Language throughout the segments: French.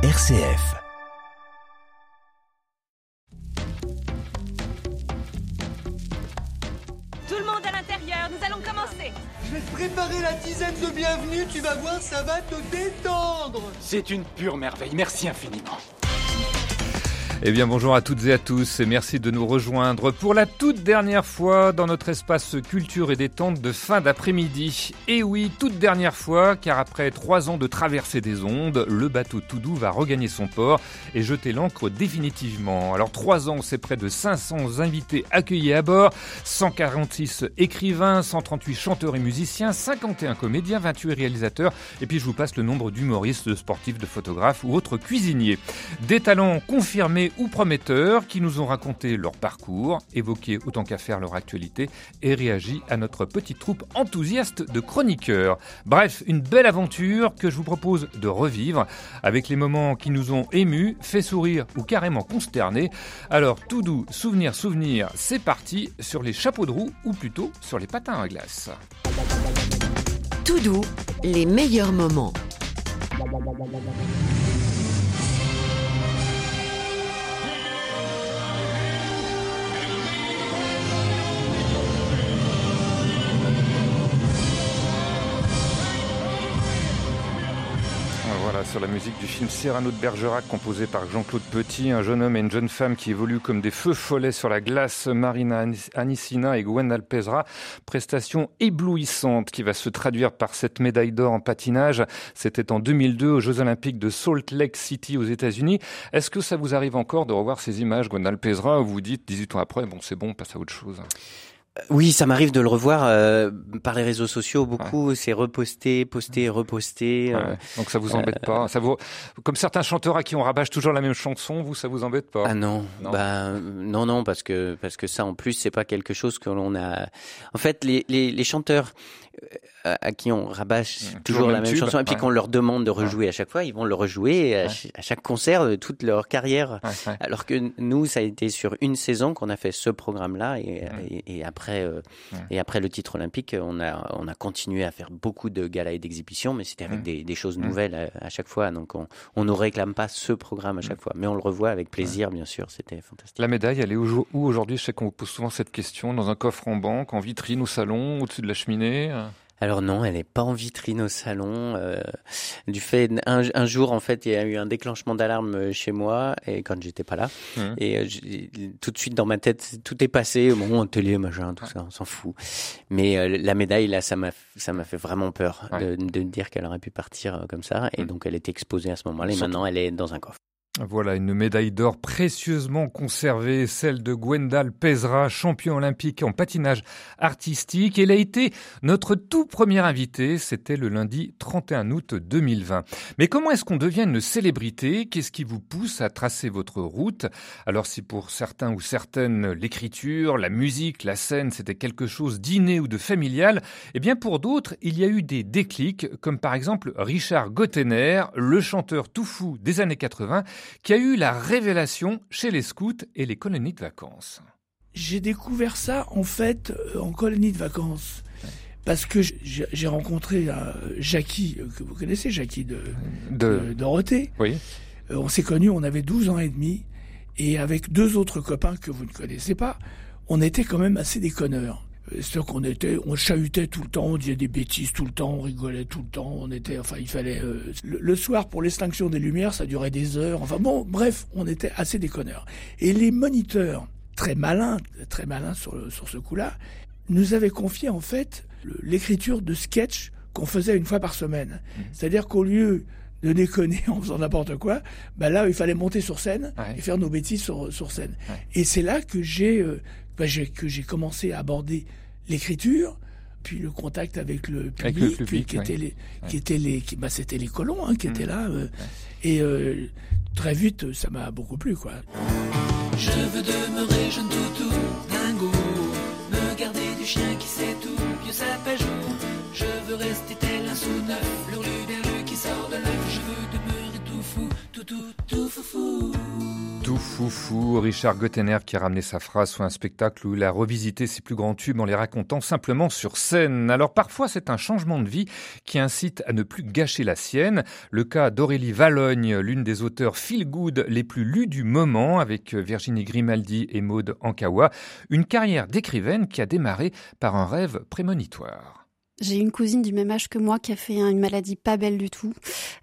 RCF. Tout le monde à l'intérieur, nous allons commencer. Je vais te préparer la dizaine de bienvenue, tu vas voir, ça va te détendre. C'est une pure merveille, merci infiniment. Eh bien bonjour à toutes et à tous et merci de nous rejoindre pour la toute dernière fois dans notre espace culture et détente de fin d'après-midi. Et oui, toute dernière fois car après trois ans de traversée des ondes, le bateau tout doux va regagner son port et jeter l'ancre définitivement. Alors trois ans, c'est près de 500 invités accueillis à bord, 146 écrivains, 138 chanteurs et musiciens, 51 comédiens, 28 réalisateurs et puis je vous passe le nombre d'humoristes, de sportifs, de photographes ou autres cuisiniers. Des talents confirmés ou prometteurs qui nous ont raconté leur parcours, évoqué autant qu'à faire leur actualité et réagi à notre petite troupe enthousiaste de chroniqueurs. Bref, une belle aventure que je vous propose de revivre avec les moments qui nous ont émus, fait sourire ou carrément consternés. Alors tout doux, souvenir, souvenir, c'est parti sur les chapeaux de roue ou plutôt sur les patins à glace. Tout doux, les meilleurs moments. Voilà, sur la musique du film Cyrano de Bergerac, composé par Jean-Claude Petit, un jeune homme et une jeune femme qui évoluent comme des feux follets sur la glace, Marina Anissina et Gwen Alpezra. Prestation éblouissante qui va se traduire par cette médaille d'or en patinage. C'était en 2002 aux Jeux Olympiques de Salt Lake City aux États-Unis. Est-ce que ça vous arrive encore de revoir ces images, Gwen Alpezra, où vous dites 18 ans après, bon, c'est bon, on passe à autre chose? Oui, ça m'arrive de le revoir euh, par les réseaux sociaux. Beaucoup, ouais. c'est reposté, posté, reposté. Ouais. Euh, Donc ça vous embête euh, pas Ça vous, comme certains chanteurs à qui on rabâche toujours la même chanson, vous, ça vous embête pas? Ah non, non, bah, non, non, parce que parce que ça, en plus, c'est pas quelque chose que l'on a. En fait, les les, les chanteurs à qui on rabâche toujours, la même tube, chanson et puis ouais. qu'on leur demande de rejouer ouais. à chaque fois, ils vont le rejouer à, ch à chaque concert de toute leur carrière. Alors que nous, ça a été sur une saison qu'on a fait ce programme-là et, et, et, après euh, et après le titre olympique, on a on a continué à faire beaucoup de galas et d'exhibitions, mais c'était avec des, des, choses nouvelles à, à, chaque fois. Donc on on ne réclame pas ce programme à chaque fois, mais on le revoit avec plaisir, bien sûr. C'était fantastique. La médaille, elle est où aujourd'hui? Je sais qu'on vous pose souvent cette question dans un coffre en banque, en vitrine au salon, au-dessus de la cheminée. Alors non, elle n'est pas en vitrine au salon. Euh, du fait, un, un, jour en fait, il y a eu un déclenchement d'alarme euh, chez moi et quand j'étais pas là, mmh. et euh, tout de suite dans ma tête, tout est passé. Bon, télé, machin, tout ça, on s'en fout. Mais euh, la médaille là, ça m'a, ça m'a fait vraiment peur ouais. de, de dire qu'elle aurait pu partir comme ça, et mmh. donc elle était exposée à ce moment-là. Et maintenant, elle est dans un coffre. Voilà une médaille d'or précieusement conservée, celle de Gwendal Pezra, champion olympique en patinage artistique. Elle a été notre tout premier invité, c'était le lundi 31 août 2020. Mais comment est-ce qu'on devient une célébrité? Qu'est-ce qui vous pousse à tracer votre route? Alors si pour certains ou certaines l'écriture, la musique, la scène, c'était quelque chose d'inné ou de familial, eh bien pour d'autres, il y a eu des déclics, comme par exemple Richard Gottener, le chanteur tout fou des années 80, qui a eu la révélation chez les scouts et les colonies de vacances. J'ai découvert ça en fait euh, en colonie de vacances. Parce que j'ai rencontré euh, Jackie, euh, que vous connaissez, Jackie de, de... de Dorothée. Oui. on s'est connus, on avait 12 ans et demi. Et avec deux autres copains que vous ne connaissez pas, on était quand même assez déconneurs. C'est qu'on était, on chahutait tout le temps, on disait des bêtises tout le temps, on rigolait tout le temps, on était, enfin, il fallait, euh, le, le, soir pour l'extinction des lumières, ça durait des heures, enfin bon, bref, on était assez déconneurs. Et les moniteurs, très malins, très malins sur, sur ce coup-là, nous avaient confié en fait l'écriture de sketchs qu'on faisait une fois par semaine. Mmh. C'est-à-dire qu'au lieu de déconner en faisant n'importe quoi, ben là, il fallait monter sur scène ouais. et faire nos bêtises sur, sur scène. Ouais. Et c'est là que j'ai euh, ben que j'ai commencé à aborder l'écriture, puis le contact avec le public, avec le public qui, étaient les, qui étaient les, qui, ben c'était les colons hein, qui mmh. étaient là, euh, et euh, très vite, ça m'a beaucoup plu, quoi. Je veux demeurer jeune toutou, dingo, me garder du chien qui sait tout, vieux sapin jour. Je veux rester tel un sous-neuf, l'hurluberlu qui sort de l'œuf. Je veux demeurer tout fou, tout tout tout fou fou. Tout fou, fou. Richard Gottener qui a ramené sa phrase sur un spectacle où il a revisité ses plus grands tubes en les racontant simplement sur scène. Alors parfois c'est un changement de vie qui incite à ne plus gâcher la sienne. Le cas d'Aurélie Valogne, l'une des auteurs feel good les plus lus du moment avec Virginie Grimaldi et Maude Ankawa. Une carrière d'écrivaine qui a démarré par un rêve prémonitoire. J'ai une cousine du même âge que moi qui a fait une maladie pas belle du tout.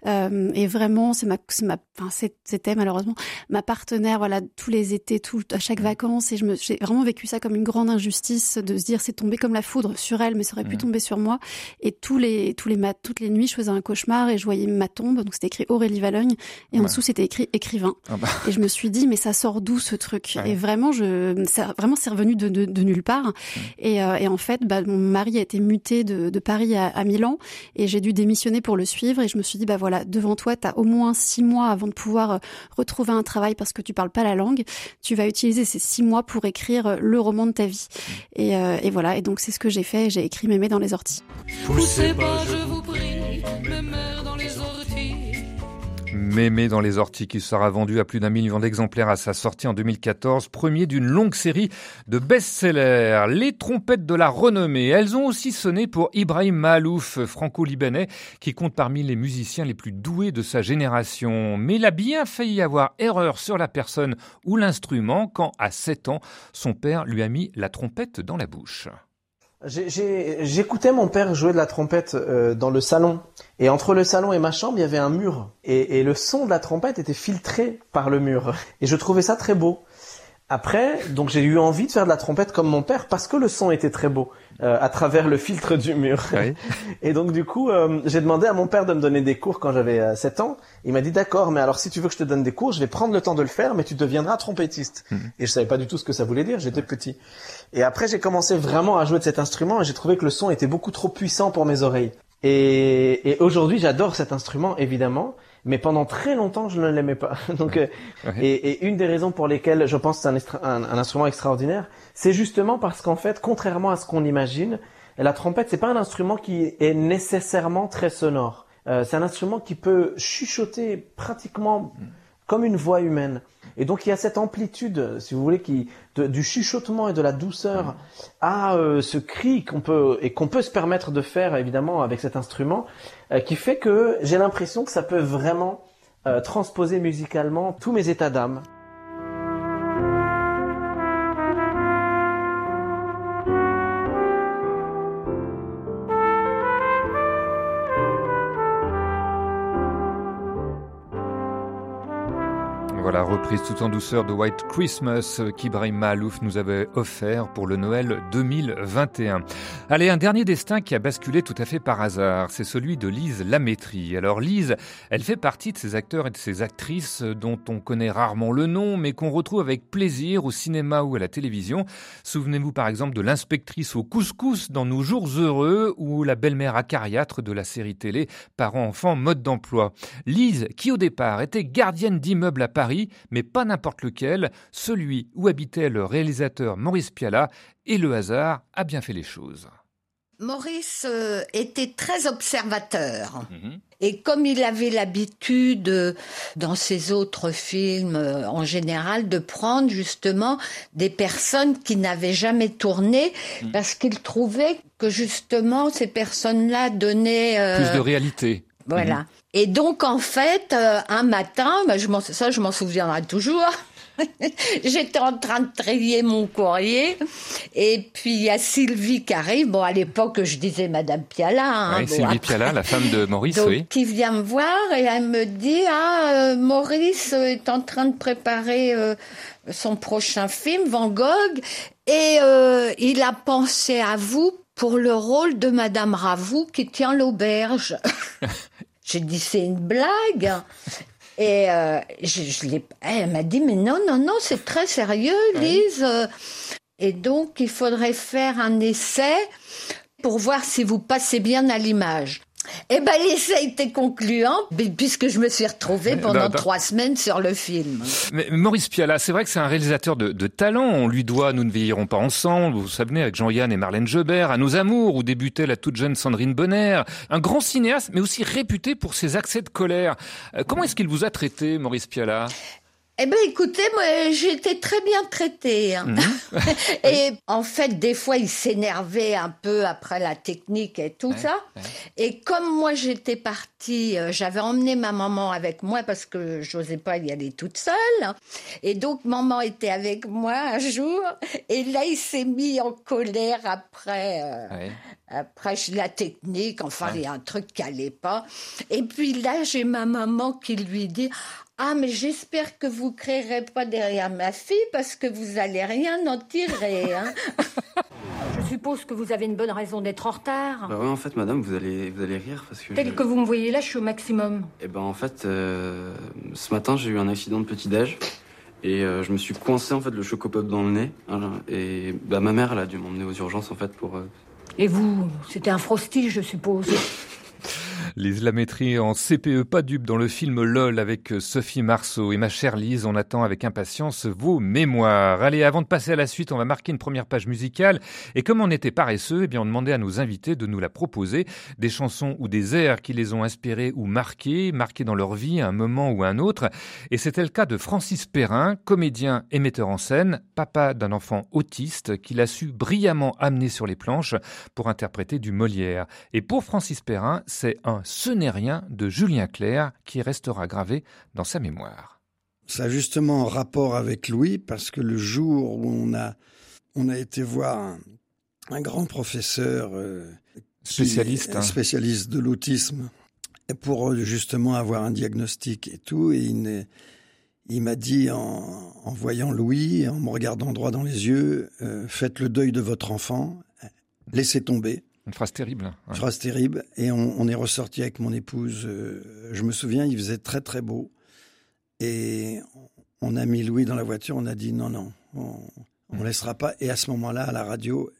Euh, et vraiment, c'est ma, ma, enfin, c'était malheureusement ma partenaire, voilà, tous les étés, tout, à chaque vacances. Et je me, j'ai vraiment vécu ça comme une grande injustice de se dire c'est tombé comme la foudre sur elle, mais ça aurait pu tomber sur moi. Et tous les, tous les mat, toutes les nuits, je faisais un cauchemar et je voyais ma tombe. Donc c'était écrit Aurélie Valogne et en dessous c'était écrit écrivain. Ah bah. Et je me suis dit mais ça sort d'où ce truc? Et vraiment, je, ça, vraiment c'est revenu de, de, de, nulle part. Et, euh, et en fait, bah, mon mari a été muté de de, Paris à, Milan et j'ai dû démissionner pour le suivre et je me suis dit bah voilà devant toi tu as au moins six mois avant de pouvoir euh, retrouver un travail parce que tu parles pas la langue. Tu vas utiliser ces six mois pour écrire euh, le roman de ta vie. Et, euh, et voilà. Et donc c'est ce que j'ai fait j'ai écrit Mémé dans les orties. Poussez pas je vous prie Mémé dans les orties qui sera vendu à plus d'un million d'exemplaires à sa sortie en 2014, premier d'une longue série de best-sellers. Les trompettes de la renommée, elles ont aussi sonné pour Ibrahim Malouf, franco-libanais, qui compte parmi les musiciens les plus doués de sa génération. Mais il a bien failli avoir erreur sur la personne ou l'instrument quand, à 7 ans, son père lui a mis la trompette dans la bouche. J'écoutais mon père jouer de la trompette euh, dans le salon. Et entre le salon et ma chambre, il y avait un mur. Et, et, le son de la trompette était filtré par le mur. Et je trouvais ça très beau. Après, donc j'ai eu envie de faire de la trompette comme mon père parce que le son était très beau euh, à travers le filtre du mur. et donc du coup, euh, j'ai demandé à mon père de me donner des cours quand j'avais 7 ans. Il m'a dit d'accord, mais alors si tu veux que je te donne des cours, je vais prendre le temps de le faire, mais tu deviendras trompettiste. Mhm. Et je savais pas du tout ce que ça voulait dire, j'étais petit. Et après, j'ai commencé vraiment à jouer de cet instrument et j'ai trouvé que le son était beaucoup trop puissant pour mes oreilles. Et, et aujourd'hui, j'adore cet instrument, évidemment, mais pendant très longtemps, je ne l'aimais pas. Donc, euh, et, et, une des raisons pour lesquelles je pense que c'est un, un, instrument extraordinaire, c'est justement parce qu'en fait, contrairement à ce qu'on imagine, la trompette, c'est pas un instrument qui est nécessairement très sonore. Euh, c'est un instrument qui peut chuchoter pratiquement comme une voix humaine. Et donc il y a cette amplitude, si vous voulez, qui du chuchotement et de la douceur à euh, ce cri qu'on peut et qu'on peut se permettre de faire évidemment avec cet instrument, euh, qui fait que j'ai l'impression que ça peut vraiment euh, transposer musicalement tous mes états d'âme. Voilà, reprise tout en douceur de White Christmas qu'Ibrahim Mahalouf nous avait offert pour le Noël 2021. Allez, un dernier destin qui a basculé tout à fait par hasard, c'est celui de Lise Lamétrie. Alors Lise, elle fait partie de ces acteurs et de ces actrices dont on connaît rarement le nom, mais qu'on retrouve avec plaisir au cinéma ou à la télévision. Souvenez-vous par exemple de l'inspectrice au couscous dans Nos jours heureux ou la belle-mère acariâtre de la série télé Parents-enfants mode d'emploi. Lise, qui au départ était gardienne d'immeuble à Paris, mais pas n'importe lequel, celui où habitait le réalisateur Maurice Pialat, et le hasard a bien fait les choses. Maurice euh, était très observateur. Mhm. Et comme il avait l'habitude, euh, dans ses autres films euh, en général, de prendre justement des personnes qui n'avaient jamais tourné, mhm. parce qu'il trouvait que justement ces personnes-là donnaient... Plus de réalité. Voilà. Mhm. Et donc, en fait, euh, un matin, bah, je ça, je m'en souviendrai toujours. J'étais en train de trier mon courrier et puis il y a Sylvie qui arrive. Bon, à l'époque, je disais Madame Piala. Hein, oui, Sylvie Piala, la femme de Maurice, donc, oui. Qui vient me voir et elle me dit Ah, euh, Maurice est en train de préparer euh, son prochain film, Van Gogh, et il a pensé à vous pour le rôle de Madame Ravoux qui tient l'auberge. J'ai dit, c'est une blague. Et euh, je, je elle m'a dit, mais non, non, non, c'est très sérieux, Lise. Et donc, il faudrait faire un essai pour voir si vous passez bien à l'image. Eh ben, l'essai était concluant, puisque je me suis retrouvée pendant trois semaines sur le film. Mais Maurice Piala, c'est vrai que c'est un réalisateur de, de, talent. On lui doit Nous ne veillerons pas ensemble, vous savez, avec Jean-Yann et Marlène Jobert, à Nos Amours, où débutait la toute jeune Sandrine Bonner. Un grand cinéaste, mais aussi réputé pour ses accès de colère. Euh, comment est-ce qu'il vous a traité, Maurice Piala? Eh ben, écoutez, moi, j'étais très bien traitée. Hein. Mhm. et en fait, des fois, il s'énervait un peu après la technique et tout ça. Et comme moi, j'étais partie, euh, j'avais emmené ma maman avec moi parce que j'osais pas y aller toute seule. Et donc, maman était avec moi un jour. Et là, il s'est mis en colère après. euh, Après, la technique, enfin, il y a un truc qui allait pas. Et puis là, j'ai ma maman qui lui dit Ah, mais j'espère que vous créerez pas derrière ma fille parce que vous allez rien en tirer. Hein. Je suppose que vous avez une bonne raison d'être en retard. Bah ouais, en fait, madame, vous allez, vous allez rire parce que... Tel je- que vous me voyez là, je suis au maximum. Eh ben, en fait, euh, ce matin, j'ai eu un accident de petit-déj. Et euh, je me suis coincé, en fait, le chocopop dans le nez. Voilà. Et bah, ma mère, elle a dû m'emmener aux urgences, en fait, pour... euh, Et vous, c'était un frosty, je suppose. Lise Lamétrie en CPE pas dupe dans le film LOL avec Sophie Marceau. Et ma chère Lise, on attend avec impatience vos mémoires. Allez, avant de passer à la suite, on va marquer une première page musicale. Et comme on était paresseux, eh bien, on demandait à nos invités de nous la proposer. Des chansons ou des airs qui les ont inspirés ou marqués, marqués dans leur vie un moment ou un autre. Et c'était le cas de Francis Perrin, comédien et metteur en scène, papa d'un enfant autiste qu'il a su brillamment amener sur les planches pour interpréter du Molière. Et pour Francis Perrin, c'est un Ce n'est rien de Julien Clerc qui restera gravé dans sa mémoire. Ça a justement un rapport avec Louis parce que le jour où on a, on a été voir un, un grand professeur euh, Spécialiste, hein. spécialiste de l'autisme pour euh, justement avoir un diagnostic et tout, et il, n'est- il m'a dit en, en voyant Louis, en me regardant droit dans les yeux, euh, faites le deuil de votre enfant, laissez tomber. Une phrase terrible. hein. Ouais. Phrase terrible. Et on, on est ressorti avec mon épouse. euh, je me souviens, il faisait très très beau. Et on a mis Louis dans la voiture. On a dit non, non, on ne laissera pas. Et à ce moment-là, à la radio,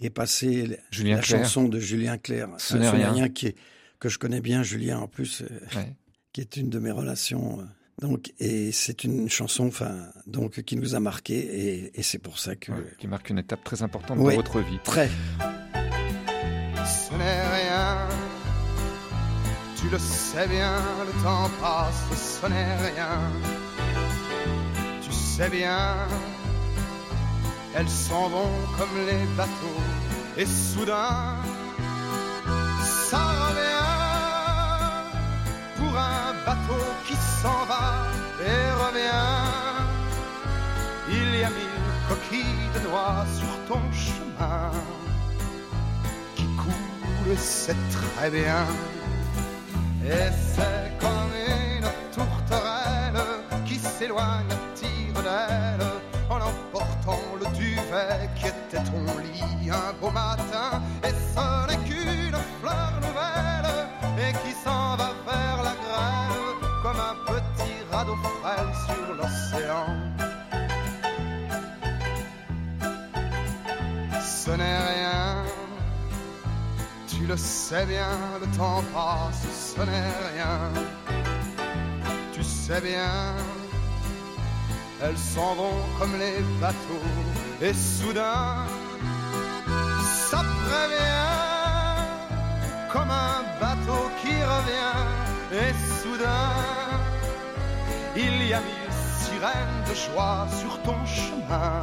est passée la- Julien la Clerc. chanson de Julien Clerc. Ce n'est rien. qui est, que je connais bien, Julien en plus, euh, Ouais. qui est une de mes relations. euh, donc, et c'est une chanson, enfin, donc qui nous a marqué, et, et c'est pour ça que Ouais, qui marque une étape très importante Ouais. dans votre vie. très. Rien. Tu le sais bien, le temps passe, ce n'est rien. Tu sais bien, elles s'en vont comme les bateaux, et soudain, ça revient pour un bateau qui s'en va et revient. Il y a mille coquilles de noix sur ton chemin coule, c'est très bien. Et c'est comme une tourterelle qui s'éloigne à tire d'aile en emportant le duvet qui était ton lit un beau matin. Et ce le sais bien, le temps passe, ce n'est rien. Tu sais bien, elles s'en vont comme les bateaux, et soudain, ça prévient, comme un bateau qui revient, et soudain, il y a mille sirènes de joie sur ton chemin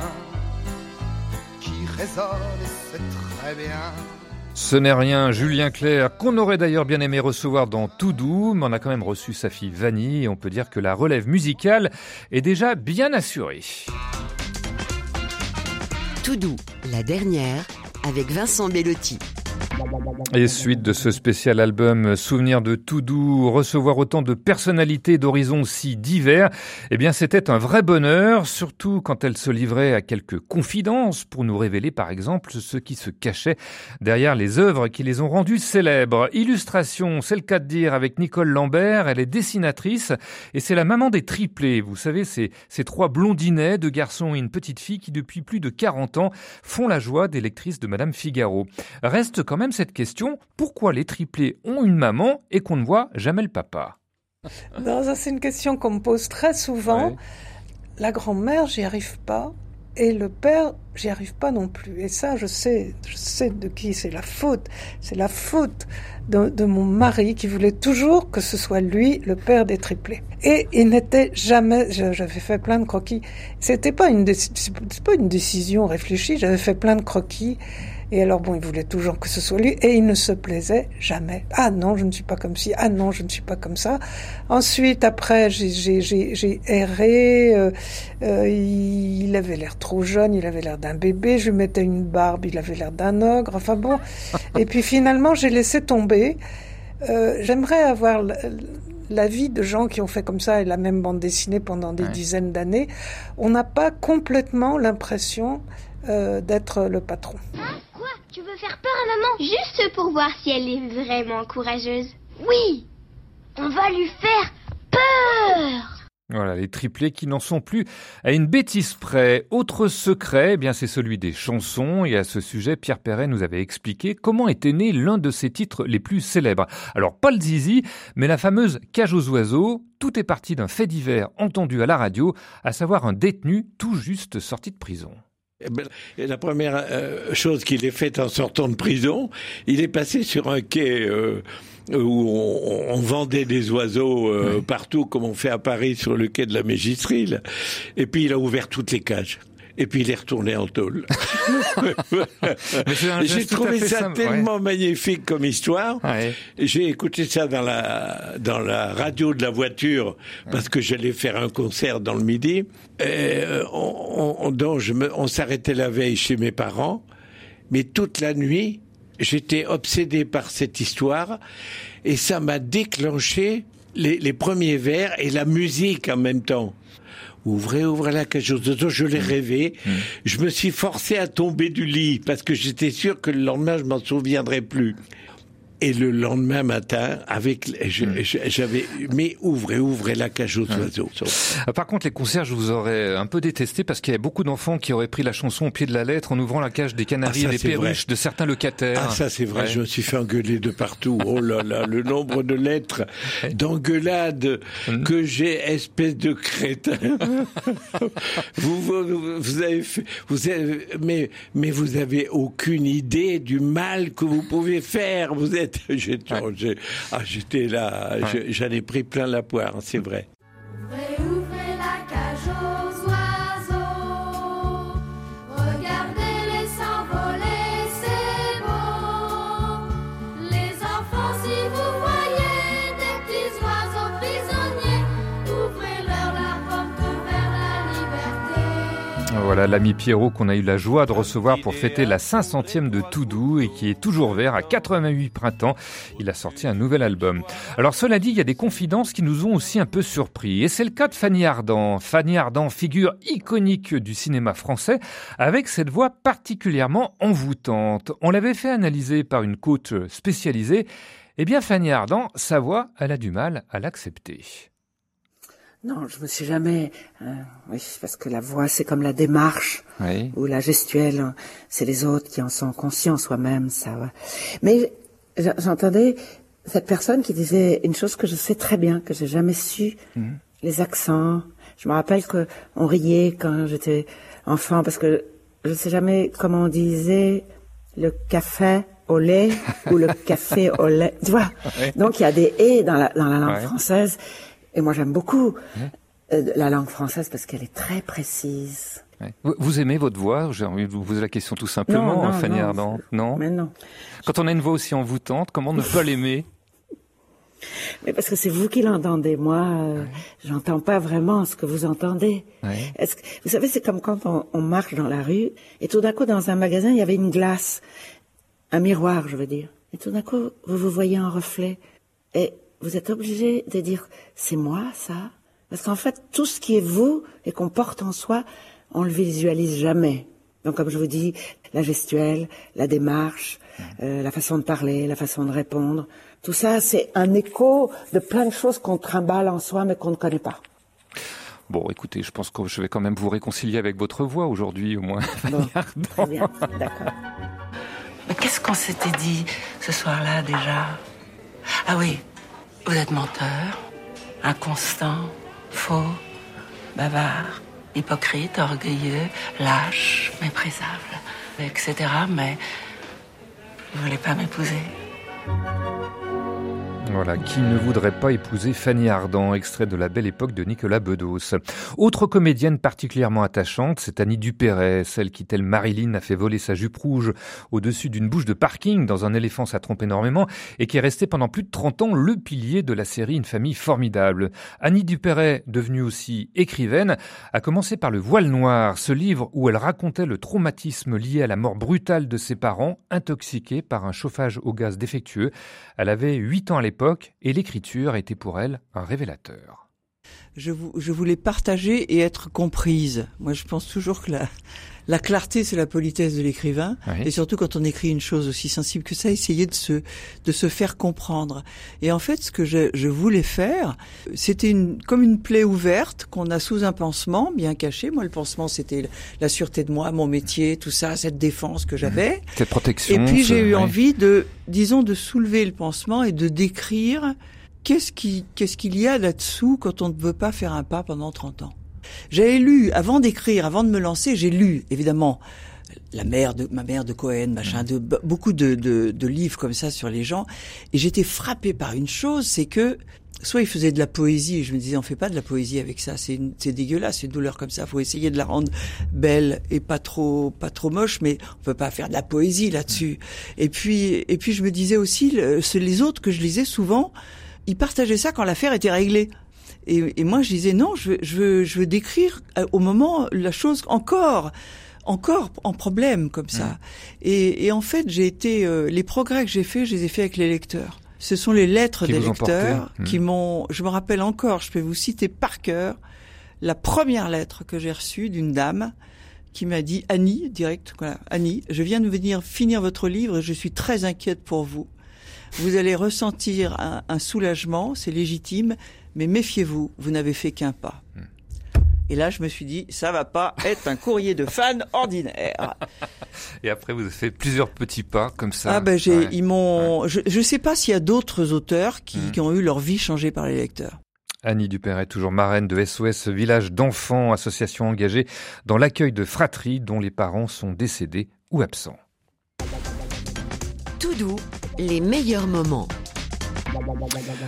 qui résonne et c'est très bien. Ce n'est rien, Julien Clerc, qu'on aurait d'ailleurs bien aimé recevoir dans Tout mais on a quand même reçu sa fille Vanny, et on peut dire que la relève musicale est déjà bien assurée. Tout doux, la dernière, avec Vincent Bellotti. Et suite de ce spécial album Souvenir de tout doux, recevoir autant de personnalités d'horizons si divers, eh bien c'était un vrai bonheur, surtout quand elles se livraient à quelques confidences pour nous révéler par exemple ce qui se cachait derrière les œuvres qui les ont rendues célèbres. Illustration, c'est le cas de dire avec Nicole Lambert, elle est dessinatrice et c'est la maman des triplés. Vous savez, c'est ces trois blondinets, deux garçons et une petite fille qui depuis plus de 40 ans font la joie des lectrices de Madame Figaro. Reste quand même cette question, pourquoi les triplés ont une maman et qu'on ne voit jamais le papa? Non, ça c'est une question qu'on me pose très souvent. La grand-mère, j'y arrive pas. Et le père, j'y arrive pas non plus. Et ça, je sais, je sais de qui c'est la faute. C'est la faute de, mon mari qui voulait toujours que ce soit lui le père des triplés. Et il n'était jamais, j'avais fait plein de croquis. C'était pas une, pas une décision réfléchie. J'avais fait plein de croquis et alors, bon, il voulait toujours que ce soit lui, et il ne se plaisait jamais. Ah non, je ne suis pas comme ci, ah non, je ne suis pas comme ça. Ensuite, après, j'ai erré, euh, euh, il avait l'air trop jeune, il avait l'air d'un bébé, je lui mettais une barbe, il avait l'air d'un ogre, enfin bon. Et puis finalement, j'ai laissé tomber. Euh, j'aimerais avoir la vie de gens qui ont fait comme ça et la même bande dessinée pendant des dizaines d'années, on n'a pas complètement l'impression d'être le patron. Tu veux faire peur à maman Juste pour voir si elle est vraiment courageuse. Oui On va lui faire peur voilà, les triplés qui n'en sont plus à une bêtise près. Autre secret, eh bien c'est celui des chansons. Et à ce sujet, Pierre Perret nous avait expliqué comment était né l'un de ses titres les plus célèbres. Alors pas le zizi, mais la fameuse cage aux oiseaux. Tout est parti d'un fait divers entendu à la radio, à savoir un détenu tout juste sorti de prison. Eh ben, la première euh, chose qu'il ait faite en sortant de prison, il est passé sur un quai euh, où on, vendait des oiseaux euh, partout, comme on fait à Paris sur le quai de la Mégisserie. Et puis il a ouvert toutes les cages et puis il est retourné en tôle. J'ai trouvé ça tellement magnifique comme histoire. J'ai écouté ça dans la dans la radio de la voiture parce que j'allais faire un concert dans le midi. Et euh, on, on, je me, on s'arrêtait la veille chez mes parents, mais toute la nuit, j'étais obsédé par cette histoire et ça m'a déclenché les, les premiers vers et la musique en même temps ouvrez, ouvrez la cage aux oiseaux. Je l'ai mm. rêvé. Mm. Je me suis forcé à tomber du lit parce que j'étais sûr que le lendemain, je m'en souviendrais plus. Et le lendemain matin, avec, hmm. j'avais, mais ouvrez, ouvrez la cage aux oiseaux. Ah, par contre, les concerts, je vous aurais un peu détesté parce qu'il y avait beaucoup d'enfants qui auraient pris la chanson au pied de la lettre en ouvrant la cage des canaris ah, et des perruches de certains locataires. Ah, ça, c'est vrai. Je me suis fait engueuler de partout. Oh là là, le nombre de lettres d'engueulades hmm. que j'ai, espèce de crétin. vous, vous, vous, avez fait, vous avez, mais, mais vous avez aucune idée du mal que vous pouvez faire. Vous êtes ah, j'étais là, j'en ai pris plein la poire, c'est vrai. Voilà l'ami Pierrot qu'on a eu la joie de recevoir pour fêter la 500e de Toudou et qui est toujours vert à 88 printemps. Il a sorti un nouvel album. Alors cela dit, il y a des confidences qui nous ont aussi un peu surpris. Et c'est le cas de Fanny Ardant. Fanny Ardant, figure iconique du cinéma français, avec cette voix particulièrement envoûtante. On l'avait fait analyser par une coach spécialisée. Eh bien Fanny Ardant, sa voix, elle a du mal à l'accepter. Non, je me suis jamais. Euh, oui, parce que la voix, c'est comme la démarche ou la gestuelle. C'est les autres qui en sont conscients soi-même, ça. Va. Mais j'entendais cette personne qui disait une chose que je sais très bien, que j'ai jamais su. Mhm. Les accents. Je me rappelle que on riait quand j'étais enfant parce que je sais jamais comment on disait le café au lait ou le café au lait. Tu vois? Donc il y a des et dans la, dans la langue française. Et moi, j'aime beaucoup euh, la langue française parce qu'elle est très précise. Vous aimez votre voix? J'ai envie de vous poser la question tout simplement, non, Fanny Ardant. Non, Mais non. Quand on a une voix aussi envoûtante, comment ne pas l'aimer? Mais parce que c'est vous qui l'entendez. Moi, euh, j'entends pas vraiment ce que vous entendez. Est-ce que, vous savez, c'est comme quand on, on, marche dans la rue et tout d'un coup, dans un magasin, il y avait une glace, un miroir, je veux dire. Et tout d'un coup, vous vous voyez en reflet. Et vous êtes obligé de dire c'est moi ça. Parce qu'en fait tout ce qui est vous et qu'on porte en soi on le visualise jamais. Donc comme je vous dis la gestuelle la démarche euh, la façon de parler la façon de répondre. Tout ça c'est un écho de plein de choses qu'on trimballe en soi mais qu'on ne connaît pas. Bon, écoutez, je pense que je vais quand même vous réconcilier avec votre voix aujourd'hui, au moins. très bien, d'accord. Mais qu'est-ce qu'on s'était dit ce soir-là déjà? Ah oui, vous êtes menteur, inconstant, faux, bavard. hypocrite, orgueilleux, lâche, méprisable, etc. Mais vous voulez pas m'épouser voilà, qui ne voudrait pas épouser Fanny Ardant, extrait de la belle époque de Nicolas Bedos. Autre comédienne particulièrement attachante, c'est Annie Dupéret, celle qui, telle Marilyn, a fait voler sa jupe rouge au-dessus d'une bouche de parking dans un éléphant, ça trompe énormément, et qui est restée pendant plus de 30 ans le pilier de la série Une famille formidable. Annie Dupéret, devenue aussi écrivaine, a commencé par Le Voile Noir, ce livre où elle racontait le traumatisme lié à la mort brutale de ses parents, intoxiqués par un chauffage au gaz défectueux. Elle avait 8 ans à l'époque et l'écriture était pour elle un révélateur. Je, voulais partager et être comprise. Moi, je pense toujours que la, clarté, c'est la politesse de l'écrivain. Et surtout quand on écrit une chose aussi sensible que ça, essayer de se, de se faire comprendre. Et en fait, ce que je, voulais faire, c'était une, comme une plaie ouverte qu'on a sous un pansement bien caché. Moi, le pansement, c'était la sûreté de moi, mon métier, tout ça, cette défense que j'avais. Cette protection. Et puis, j'ai eu envie de, disons, de soulever le pansement et de décrire qu'est-ce qui, qu'est-ce qu'il y a là-dessous quand on ne veut pas faire un pas pendant 30 ans? J'avais lu, avant d'écrire, avant de me lancer, j'ai lu, évidemment, la mère de ma mère de Cohen, machin, de beaucoup de, de, de, livres comme ça sur les gens, et j'étais frappé par une chose, c'est que soit il faisait de la poésie, et je me disais on fait pas de la poésie avec ça, c'est c'est dégueulasse, une douleur comme ça, faut essayer de la rendre belle et pas trop pas trop moche, mais on peut pas faire de la poésie là-dessus. Et puis et puis je me disais aussi, les autres que je lisais souvent il partageait ça quand l'affaire était réglée. Et, moi, je disais non, je veux, je veux, je veux décrire euh, au moment la chose encore encore en problème comme ça. Et, en fait, j'ai été euh, les progrès que j'ai faits, je les ai faits avec les lecteurs. Ce sont les lettres des lecteurs qui hmm. m'ont. Je me rappelle encore. Je peux vous citer par cœur la première lettre que j'ai reçue d'une dame qui m'a dit Annie direct. Voilà, Annie, je viens de venir finir votre livre et je suis très inquiète pour vous vous allez ressentir un, soulagement, c'est légitime, mais méfiez-vous, vous, n'avez fait qu'un pas. Et là, je me suis dit, ça va pas être un courrier de fan ordinaire. Et après, vous avez fait plusieurs petits pas comme ça. Ah ben, j'ai, ils m'ont. Je, ne sais pas s'il y a d'autres auteurs qui, hmm. qui, ont eu leur vie changée par les lecteurs. Annie Dupéret, toujours marraine de SOS Village d'enfants, association engagée dans l'accueil de fratries dont les parents sont décédés ou absents. Tout doux les meilleurs moments.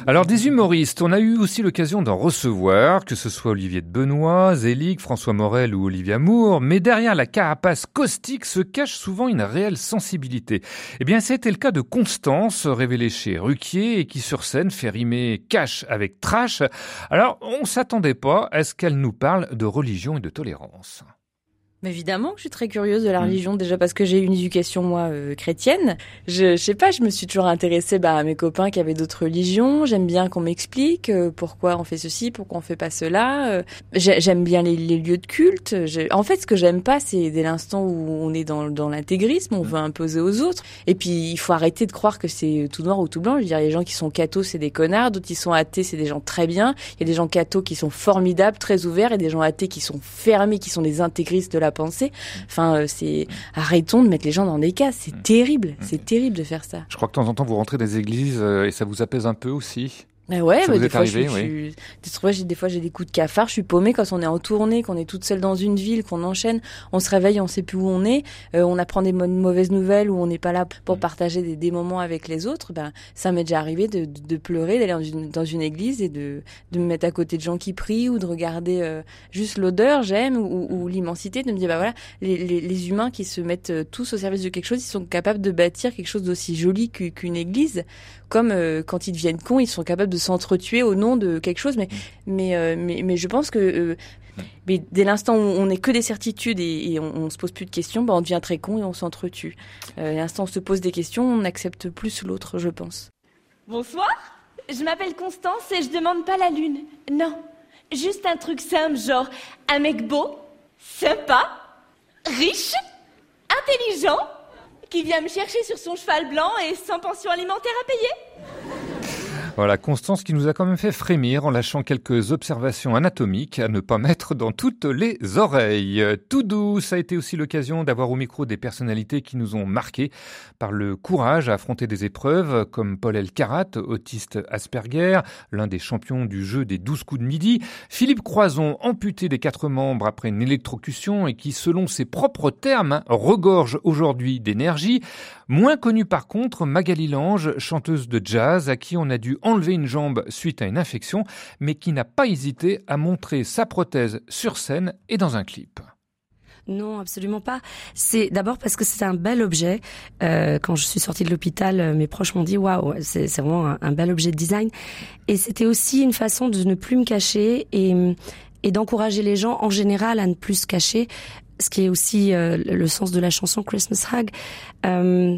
Alors des humoristes, on a eu aussi l'occasion d'en recevoir, que ce soit Olivier de Benoît, Zélig, François Morel ou Olivia Moore, mais derrière la carapace caustique se cache souvent une réelle sensibilité. Eh bien c'était le cas de Constance, révélée chez Ruquier et qui sur scène fait rimer cash avec trash. Alors on s'attendait pas à ce qu'elle nous parle de religion et de tolérance. Évidemment que je suis très curieuse de la mm. religion, déjà parce que j'ai eu une éducation, moi, euh, chrétienne. Je, je sais pas, je me suis toujours intéressée bah, à mes copains qui avaient d'autres religions. J'aime bien qu'on m'explique euh, pourquoi on fait ceci, pourquoi on fait pas cela. Euh, j'aime bien les, les, lieux de culte. En fait, ce que j'aime pas, c'est dès l'instant où on est dans, dans l'intégrisme, on mm. veut imposer aux autres. Et puis, il faut arrêter de croire que c'est tout noir ou tout blanc. Je veux dire, les gens qui sont cathos, c'est des connards. D'autres qui sont athées, c'est des gens très bien. Il y a des gens cathos qui sont formidables, très ouverts, et des gens athées qui sont fermés, qui sont des intégristes de la pensée. Enfin, euh, c'est arrêtons de mettre les gens dans des cases. C'est mm. terrible. Mm. C'est terrible de faire ça. Je crois que de temps en temps vous rentrez des églises euh, et ça vous apaise un peu aussi. Mais ouais, bah, des, fois, arrivé, oui. des fois j'ai des coups de cafard, je suis paumée quand on est en tournée, qu'on est toute seule dans une ville, qu'on enchaîne, on se réveille, on sait plus où on est, euh, on apprend des mauvaises nouvelles ou on n'est pas là pour mm. partager des, des, moments avec les autres. Ben ça m'est déjà arrivé de, de, pleurer, d'aller dans une, dans une église et de, de me mettre à côté de gens qui prient ou de regarder euh, juste l'odeur, j'aime, ou, ou l'immensité, de me dire bah voilà, les, les, les, humains qui se mettent euh, tous au service de quelque chose, ils sont capables de bâtir quelque chose d'aussi joli qu'une église comme euh, quand ils deviennent cons, ils sont capables de s'entretuer au nom de quelque chose. Mais, mais, euh, mais, mais, je pense que euh, mais dès l'instant où on n'est que des certitudes et, on, on, se pose plus de questions, bah on devient très con et on s'entretue. Euh, l'instant où on se pose des questions, on n'accepte plus l'autre, je pense. Bonsoir, je m'appelle Constance et je demande pas la lune. Non, juste un truc simple, genre un mec beau, sympa, riche, intelligent qui vient me chercher sur son cheval blanc et sans pension alimentaire à payer Voilà, Constance qui nous a quand même fait frémir en lâchant quelques observations anatomiques à ne pas mettre dans toutes les oreilles. Tout doux, ça a été aussi l'occasion d'avoir au micro des personnalités qui nous ont marqués par le courage à affronter des épreuves, comme Paul Elkarat, autiste Asperger, l'un des champions du jeu des douze coups de midi, Philippe Croison, amputé des quatre membres après une électrocution et qui, selon ses propres termes, regorge aujourd'hui d'énergie, moins connu par contre Magali Lange, chanteuse de jazz à qui on a dû enlever une jambe suite à une infection, mais qui n'a pas hésité à montrer sa prothèse sur scène et dans un clip. Non, absolument pas. C'est d'abord parce que c'est un bel objet. Euh, quand je suis sortie de l'hôpital, euh, mes proches m'ont dit waouh, c'est vraiment un, bel objet de design. Et c'était aussi une façon de ne plus me cacher et, et d'encourager les gens en général à ne plus se cacher. Ce qui est aussi euh, le sens de la chanson Christmas Hug. Euh,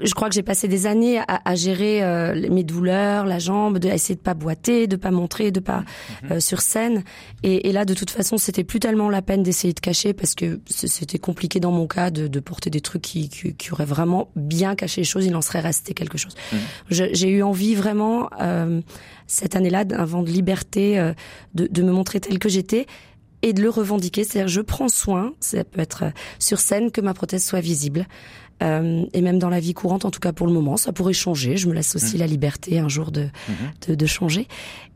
je crois que j'ai passé des années à, à gérer euh, mes douleurs, la jambe, de essayer de pas boiter, de pas montrer, de pas mhm. euh, sur scène. Et, et, là, de toute façon, c'était plus tellement la peine d'essayer de cacher parce que c'était compliqué dans mon cas de, de porter des trucs qui, qui, qui, auraient vraiment bien caché les choses. Il en serait resté quelque chose. Mhm. J'ai eu envie vraiment euh, cette année-là d'un vent de liberté, de, de me montrer telle que j'étais et de le revendiquer. C'est-à-dire, je prends soin, ça peut être sur scène, que ma prothèse soit visible. Euh, et même dans la vie courante, en tout cas pour le moment, ça pourrait changer. Je me laisse aussi mmh. la liberté un jour de, mmh. de, de, changer.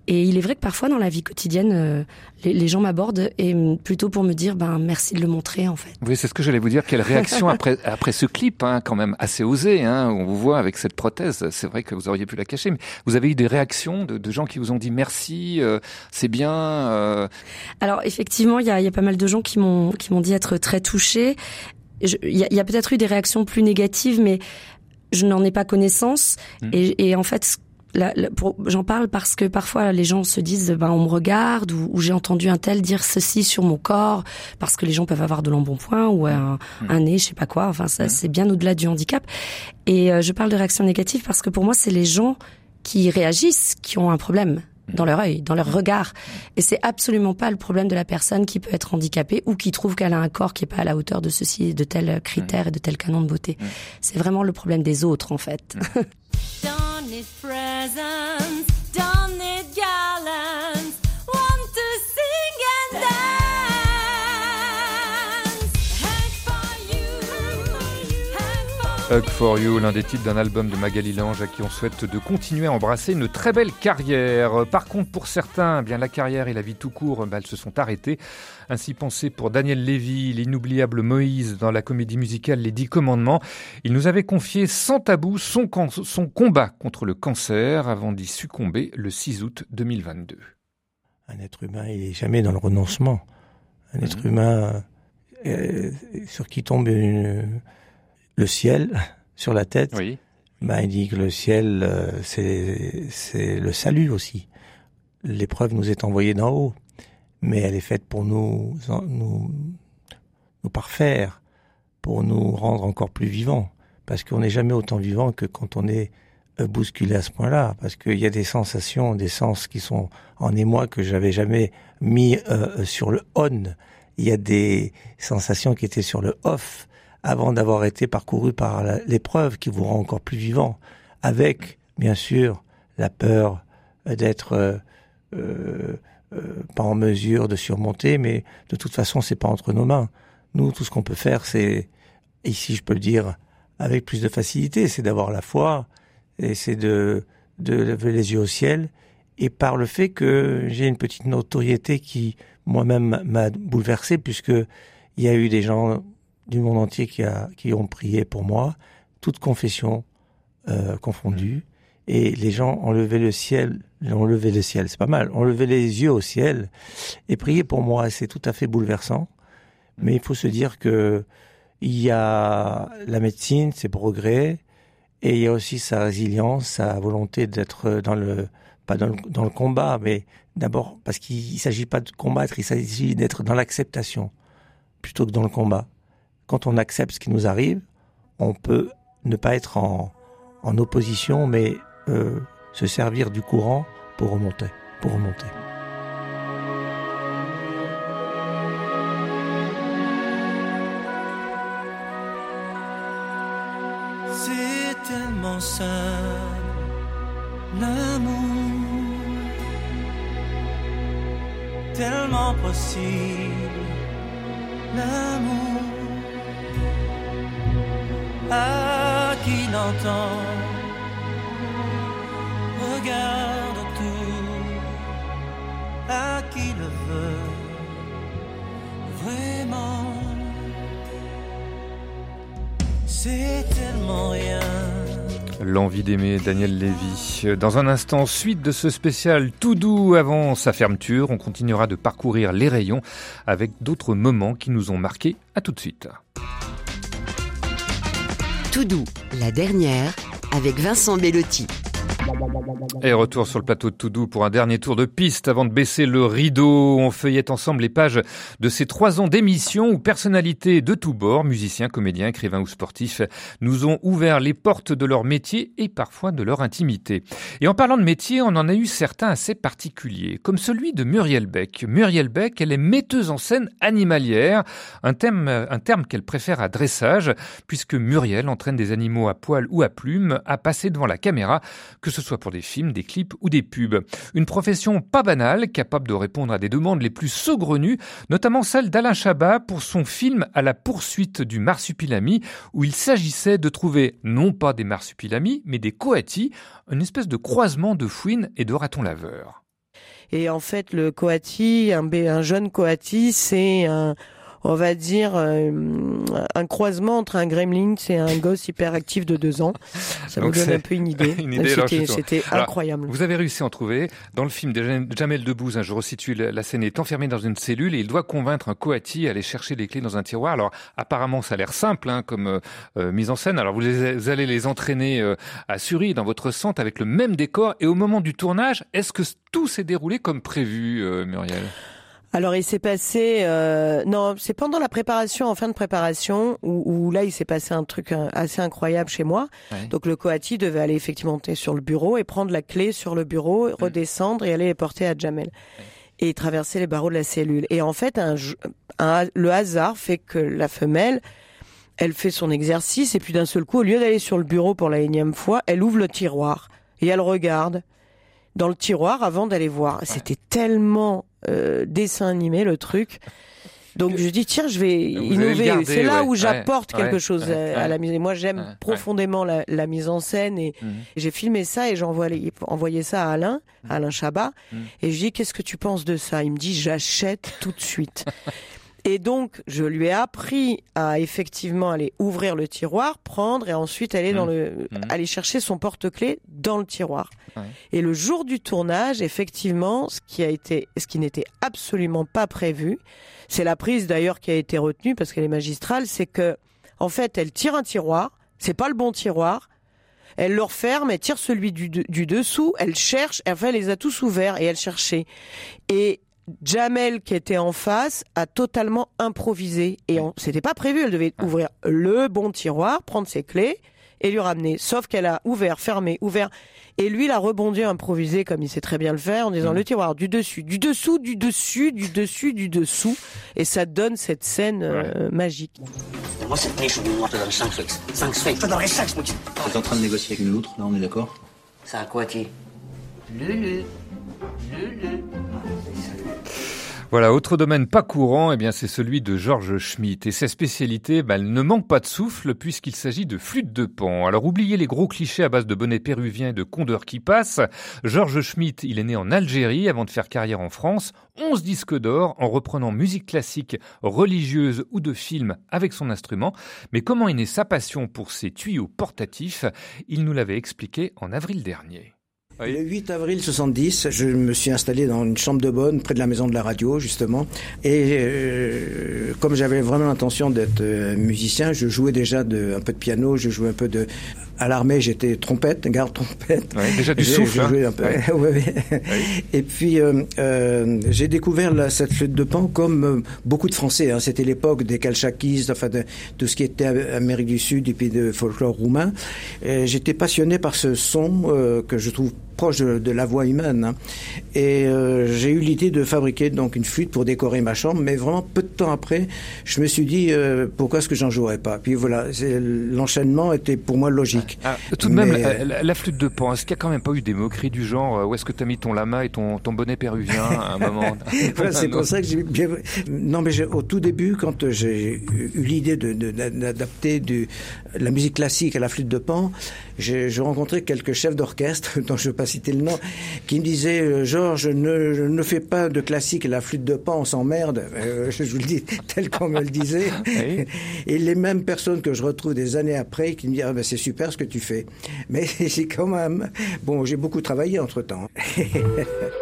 Et il est vrai que parfois dans la vie quotidienne, euh, les, les, gens m'abordent et plutôt pour me dire ben merci de le montrer en fait. Oui, c'est ce que j'allais vous dire. Quelle réaction après après ce clip, hein, quand même assez osé. Hein, on vous voit avec cette prothèse. C'est vrai que vous auriez pu la cacher, mais vous avez eu des réactions de, de gens qui vous ont dit merci, euh, c'est bien. Euh... Alors effectivement, il y a, y a, pas mal de gens qui m'ont qui m'ont dit être très touchés il y a, a peut-être eu des réactions plus négatives, mais je n'en ai pas connaissance. Mmh. Et, et, en fait, j'en parle parce que parfois les gens se disent ben on me regarde ou, ou j'ai entendu un tel dire ceci sur mon corps parce que les gens peuvent avoir de l'embonpoint ou un, mmh. un, nez je sais pas quoi enfin ça mmh. c'est bien au-delà du handicap et euh, je parle de réactions négatives parce que pour moi c'est les gens qui réagissent qui ont un problème dans leur œil, dans leur regard. Et c'est absolument pas le problème de la personne qui peut être handicapée ou qui trouve qu'elle a un corps qui est pas à la hauteur de ceci, de tels critères et de tels canons de beauté. C'est vraiment le problème des autres, en fait. his presence. Don't Hug for You, l'un des titres d'un album de Magali Lange à qui on souhaite de continuer à embrasser une très belle carrière. Par contre, pour certains, eh bien la carrière et la vie tout court, ben, elles se sont arrêtées. Ainsi pensé pour Daniel Lévy, l'inoubliable Moïse dans la comédie musicale Les Dix Commandements. Il nous avait confié sans tabou son, son combat contre le cancer avant d'y succomber le 6 août 2022. Un être humain, il est jamais dans le renoncement. Un être mmh. humain euh, sur qui tombe une le ciel sur la tête, oui. ben, il dit que le ciel, euh, c'est le salut aussi. L'épreuve nous est envoyée d'en haut, mais elle est faite pour nous, nous, nous parfaire, pour nous rendre encore plus vivants. Parce qu'on n'est jamais autant vivant que quand on est euh, bousculé à ce point-là, parce qu'il y a des sensations, des sens qui sont en émoi que j'avais jamais mis euh, sur le on. Il y a des sensations qui étaient sur le off avant d'avoir été parcouru par l'épreuve qui vous rend encore plus vivant, avec bien sûr la peur d'être euh, euh, euh, pas en mesure de surmonter, mais de toute façon c'est pas entre nos mains. Nous, tout ce qu'on peut faire, c'est ici je peux le dire avec plus de facilité, c'est d'avoir la foi et c'est de de lever les yeux au ciel. Et par le fait que j'ai une petite notoriété qui moi-même m'a bouleversé, puisque il y a eu des gens du monde entier qui, a, qui ont prié pour moi, toutes confessions euh, confondues, et les gens ont levé le ciel, ont levé le ciel, c'est pas mal, ont levé les yeux au ciel et prié pour moi. C'est tout à fait bouleversant, mais il faut se dire que il y a la médecine, ses progrès, et il y a aussi sa résilience, sa volonté d'être dans le pas dans le, dans le combat, mais d'abord parce qu'il s'agit pas de combattre, il s'agit d'être dans l'acceptation plutôt que dans le combat quand on accepte ce qui nous arrive, on peut ne pas être en, opposition, mais euh, se servir du courant pour remonter, pour remonter. C'est tellement simple L'amour, tellement possible. L'amour, à qui l'entend, regarde tout, à qui le veut vraiment. C'est tellement rien. L'envie d'aimer Daniel Lévy. Dans un instant, suite de ce spécial tout doux avant sa fermeture, on continuera de parcourir les rayons avec d'autres moments qui nous ont marqués. À tout de suite. Tout doux, la dernière, avec Vincent Bellotti. Et retour sur le plateau de Toudou pour un dernier tour de piste avant de baisser le rideau. On feuillette ensemble les pages de ces trois ans d'émission où personnalités de tous bords, musiciens, comédiens, écrivains ou sportifs, nous ont ouvert les portes de leur métier et parfois de leur intimité. Et en parlant de métier, on en a eu certains assez particuliers, comme celui de Muriel Beck. Muriel Beck, elle est metteuse en scène animalière, un terme, qu'elle préfère à dressage, puisque Muriel entraîne des animaux à poil ou à plumes à passer devant la caméra, que ce soit pour des films, des clips ou des pubs. Une profession pas banale, capable de répondre à des demandes les plus saugrenues, notamment celle d'Alain Chabat pour son film À la poursuite du marsupilami, où il s'agissait de trouver non pas des marsupilamis, mais des coatis, une espèce de croisement de fouine et de raton laveur. Et en fait, le coati, un, un jeune coati, c'est un on va dire, euh, un croisement entre un gremlin et un gosse hyperactif de deux ans. Ça vous donne un peu une idée. C'était incroyable. Vous avez réussi à en trouver. Dans le film de Jamel Debbouze, hein, je resitue la scène, est enfermé dans une cellule et il doit convaincre un coati à aller chercher les clés dans un tiroir. Alors apparemment, ça a l'air simple hein, comme euh, euh, mise en scène. Alors vous, allez les entraîner à Suri, dans votre centre, avec le même décor. Et au moment du tournage, est-ce que tout s'est déroulé comme prévu, Muriel? Alors il s'est passé, euh, non, c'est pendant la préparation, en fin de préparation, où, là il s'est passé un truc euh, assez incroyable chez moi. Donc le coati devait aller effectivement monter sur le bureau et prendre la clé sur le bureau, mmh. redescendre et aller les porter à Jamel. Et traverser les barreaux de la cellule. Et en fait, un, le hasard fait que la femelle, elle fait son exercice et puis d'un seul coup, au lieu d'aller sur le bureau pour la énième fois, elle ouvre le tiroir et elle regarde dans le tiroir avant d'aller voir. C'était tellement euh, dessin animé le truc. Donc je dis tiens je vais innover. C'est là où j'apporte quelque chose à, la mise. Moi j'aime profondément la, mise en scène et mhm. j'ai filmé ça et j'ai envoyé, ça à Alain, mhm. Alain Chabat mhm. et je dis qu'est-ce que tu penses de ça? Il me dit j'achète tout de suite. Et donc, je lui ai appris à effectivement aller ouvrir le tiroir, prendre et ensuite aller dans mmh. le, mmh. aller chercher son porte-clés dans le tiroir. Et le jour du tournage, effectivement, ce qui a été, ce qui n'était absolument pas prévu, c'est la prise d'ailleurs qui a été retenue parce qu'elle est magistrale, c'est que, en fait, elle tire un tiroir, c'est pas le bon tiroir, elle le referme, elle tire celui du, du dessous, elle cherche, enfin elle les a tous ouverts et elle cherchait. Et Jamel qui était en face a totalement improvisé et c'était pas prévu. Elle devait ah. ouvrir le bon tiroir, prendre ses clés et lui ramener. Sauf qu'elle a ouvert, fermé, ouvert. Et lui, il a rebondi, improvisé, comme il sait très bien le faire, en disant mm. le tiroir du dessus, du dessous, du dessus, du dessus, du dessous. Et ça donne cette scène euh, magique. Moi, cette niche, on te donne 5 frics. 5 frics. Je te donnerai 5 Tu es en train de négocier avec une autre, là, on est d'accord? C'est un quoi, Lulu. Lulu. Voilà, autre domaine pas courant, eh bien c'est celui de Georges Schmitt. Et sa spécialité, bah, elle ne manque pas de souffle puisqu'il s'agit de flûte de pan. Alors oubliez les gros clichés à base de bonnets péruviens et de condeurs qui passent. Georges Schmitt, il est né en Algérie avant de faire carrière en France. 11 disques d'or en reprenant musique classique, religieuse ou de film avec son instrument. Mais comment est née sa passion pour ces tuyaux portatifs? Il nous l'avait expliqué en avril dernier. Le 8 avril 70, je me suis installé dans une chambre de bonne près de la maison de la radio justement, et euh, comme j'avais vraiment l'intention d'être euh, musicien, je jouais déjà de, un peu de piano, je jouais un peu de à l'armée, j'étais trompette, garde trompette. déjà du souffle. Hein. Un peu. Et puis euh, euh, j'ai découvert la, cette flûte de pan comme euh, beaucoup de Français. Hein. C'était l'époque des calchakis, enfin de tout ce qui était Amérique du Sud et puis de folklore roumain. J'étais passionné par ce son que je trouve proche de, la voix humaine. Hein. Et euh, j'ai eu l'idée de fabriquer donc une flûte pour décorer ma chambre, mais vraiment peu de temps après, je me suis dit euh, pourquoi est-ce que j'en jouerais pas? Puis voilà, l'enchaînement était pour moi logique. Ah, tout de même, la, flûte de Pan, est-ce qu'il n'y a quand même pas eu des moqueries du genre où est-ce que tu as mis ton lama et ton, ton bonnet péruvien à un moment? C'est pour ça que j'ai bien. Non, mais au tout début, quand j'ai eu l'idée d'adapter de, la musique classique à la flûte de Pan, j'ai rencontré quelques chefs d'orchestre, dont je pas citer le nom, qui me disaient euh, Georges, ne, ne fais pas de classique la flûte de pan, on s'emmerde. Euh, je vous le dis tel qu'on me le disait. Et les mêmes personnes que je retrouve des années après qui me disent ah ben c'est super ce que tu fais. Mais c'est quand même bon, j'ai beaucoup travaillé entre temps.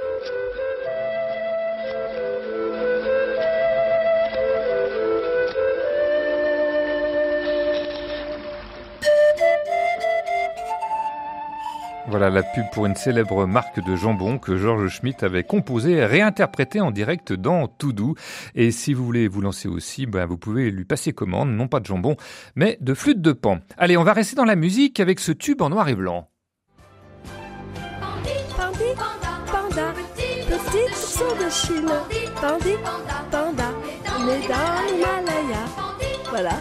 Voilà la pub pour une célèbre marque de jambon que Georges Schmitt avait composée et réinterprétée en direct dans Tout Doux. Et si vous voulez vous lancer aussi, ben vous pouvez lui passer commande, non pas de jambon, mais de flûte de pan. Allez, on va rester dans la musique avec ce tube en noir et blanc. Voilà.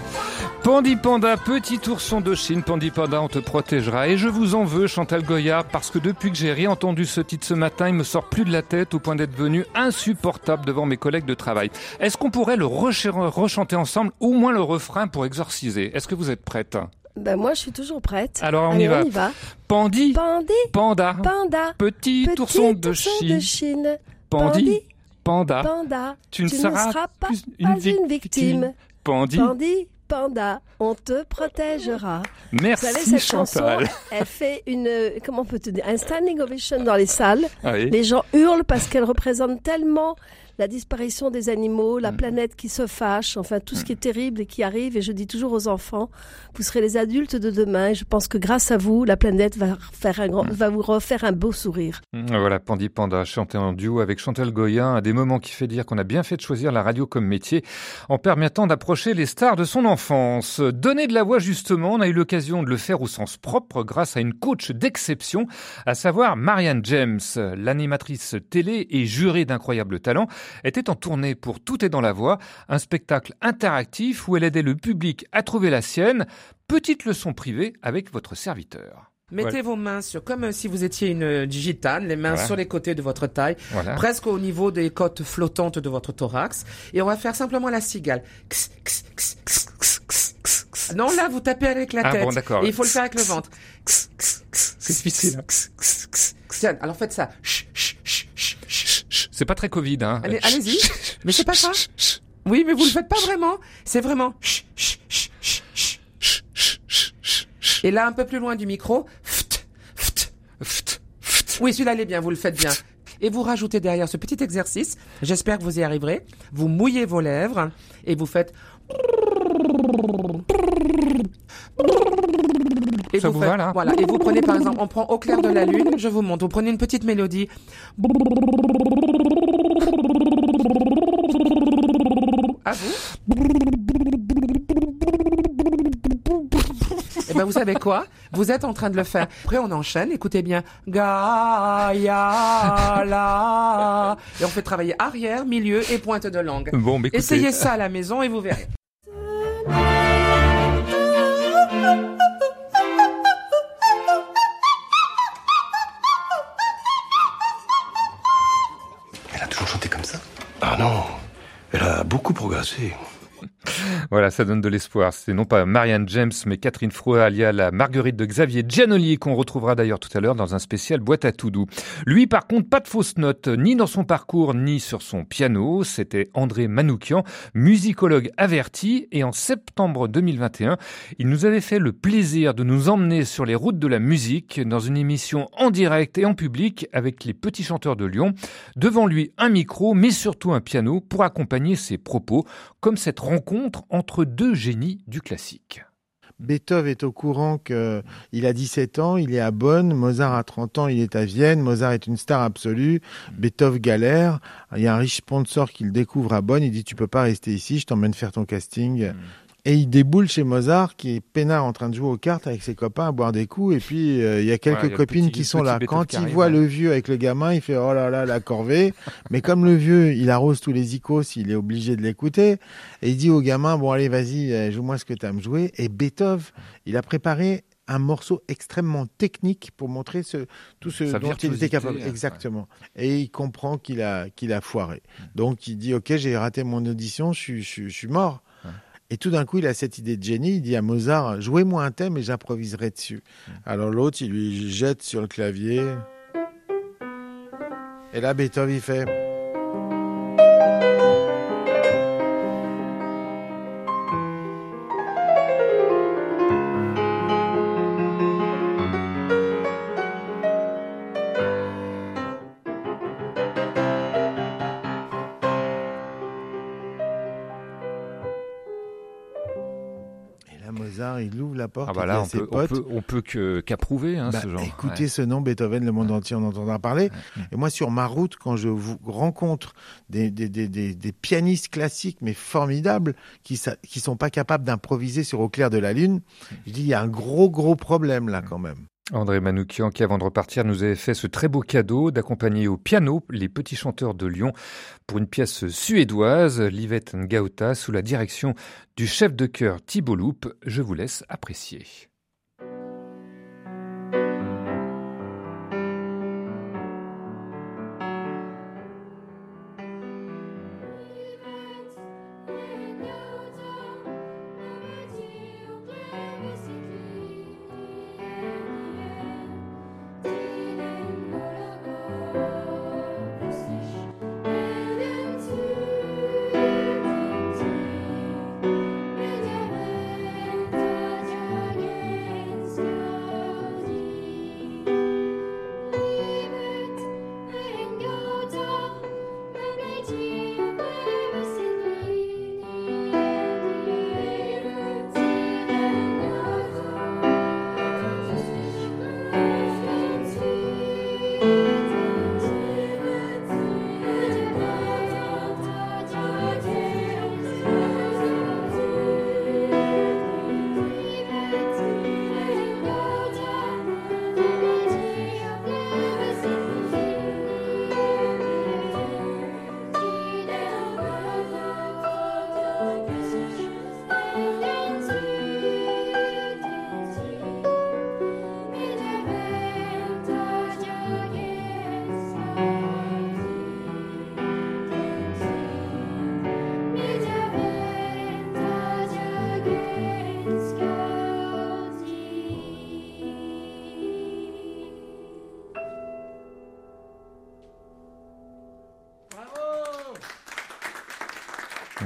Pandi Panda, petit ourson de Chine, Pandi Panda, on te protégera. Et je vous en veux, Chantal Goya, parce que depuis que j'ai réentendu ce titre ce matin, il me sort plus de la tête au point d'être devenu insupportable devant mes collègues de travail. Est-ce qu'on pourrait le rechanter ensemble, au moins le refrain pour exorciser? Est-ce que vous êtes prête? Ben moi, je suis toujours prête. Alors on, y, va. Pandi, Pandi, Panda, Panda, petit, ourson, de, Chine. Pandi, Panda, Panda, tu, ne seras, pas, une, victime. Pandi, Panda, on te protégera. Merci Vous savez, cette Chantal. Chanson, elle fait une, comment on peut te dire, un standing ovation dans les salles. Ah les gens hurlent parce qu'elle représente tellement la disparition des animaux, la mm. planète qui se fâche, enfin tout ce qui est terrible et qui arrive. Et je dis toujours aux enfants, vous serez les adultes de demain. Et je pense que grâce à vous, la planète va, faire un grand, mm. va vous refaire un beau sourire. Voilà, Pandi Panda, chanté en duo avec Chantal Goyen, un des moments qui fait dire qu'on a bien fait de choisir la radio comme métier en permettant d'approcher les stars de son enfance. Donner de la voix justement, on a eu l'occasion de le faire au sens propre grâce à une coach d'exception, à savoir Marianne James, l'animatrice télé et jurée d'incroyable talent était en tournée pour Tout est dans la voix, un spectacle interactif où elle aidait le public à trouver la sienne. Petite leçon privée avec votre serviteur. Mettez vos mains sur, comme si vous étiez une gitane, les mains sur les côtés de votre taille, presque au niveau des côtes flottantes de votre thorax. Et on va faire simplement la cigale. Non, là, vous tapez avec la tête. Et il faut le faire avec le ventre. C'est difficile. Alors faites ça. C'est pas très Covid, hein. Allez, allez-y. mais c'est pas ça. Oui, mais vous le faites pas vraiment. C'est vraiment. Et là, un peu plus loin du micro. Oui, celui-là, il est bien. Vous le faites bien. Et vous rajoutez derrière ce petit exercice. J'espère que vous y arriverez. Vous mouillez vos lèvres et vous faites. Et vous, là Voilà. Et vous prenez par exemple, on prend au clair de la lune. Je vous montre. Vous prenez une petite mélodie. À vous. Et eh ben vous savez quoi? Vous êtes en train de le faire. Après on enchaîne. Écoutez bien. Gaïa la. Et on fait travailler arrière, milieu et pointe de langue. Bon, Essayez ça à la maison et vous verrez. Beaucoup progressé. Voilà, ça donne de l'espoir. C'est non pas Marianne James, mais Catherine Frouet, alias la Marguerite de Xavier Giannoli, qu'on retrouvera d'ailleurs tout à l'heure dans un spécial boîte à tout doux. Lui, par contre, pas de fausses notes, ni dans son parcours, ni sur son piano. C'était André Manoukian, musicologue averti, et en septembre 2021, il nous avait fait le plaisir de nous emmener sur les routes de la musique dans une émission en direct et en public avec les petits chanteurs de Lyon. Devant lui, un micro, mais surtout un piano pour accompagner ses propos, comme cette rencontre entre deux génies du classique. Beethoven est au courant qu'il a 17 ans, il est à Bonn, Mozart a 30 ans, il est à Vienne, Mozart est une star absolue, Beethoven galère, il y a un riche sponsor qui le découvre à Bonn, il dit tu peux pas rester ici, je t'emmène faire ton casting. Et il déboule chez Mozart, qui est peinard en train de jouer aux cartes avec ses copains, à boire des coups. Et puis, euh, il y a quelques copines qui sont là. Quand il voit le vieux avec le gamin, il fait oh là là, la corvée. Mais comme le vieux, il arrose tous les icônes, il est obligé de l'écouter. Et il dit au gamin, bon allez, vas-y, euh, joue-moi ce que tu as me jouer. Et Beethoven, il a préparé un morceau extrêmement technique pour montrer ce, tout ce dont il était capable. Exactement. Et il comprend qu'il a, qu'il a foiré. Donc il dit, OK, j'ai raté mon audition, je, je, je suis mort. Et tout d'un coup, il a cette idée de génie. Il dit à Mozart, jouez-moi un thème et j'improviserai dessus. Alors l'autre, il lui jette sur le clavier. Et là, Beethoven, il fait... Ah bah là, on peut, on peut, on peut, que qu'approuver hein, bah, ce genre. Écoutez ce nom, Beethoven, le monde entier en entendra parler. Et moi, sur ma route, quand je vous rencontre des, des, des, des, pianistes classiques, mais formidables, qui qui sont pas capables d'improviser sur Au clair de la lune, je dis il y a un gros gros problème là quand même. André Manoukian, qui avant de repartir nous avait fait ce très beau cadeau d'accompagner au piano les petits chanteurs de Lyon pour une pièce suédoise, Livette Ngauta, sous la direction du chef de chœur Thibault Loup. Je vous laisse apprécier.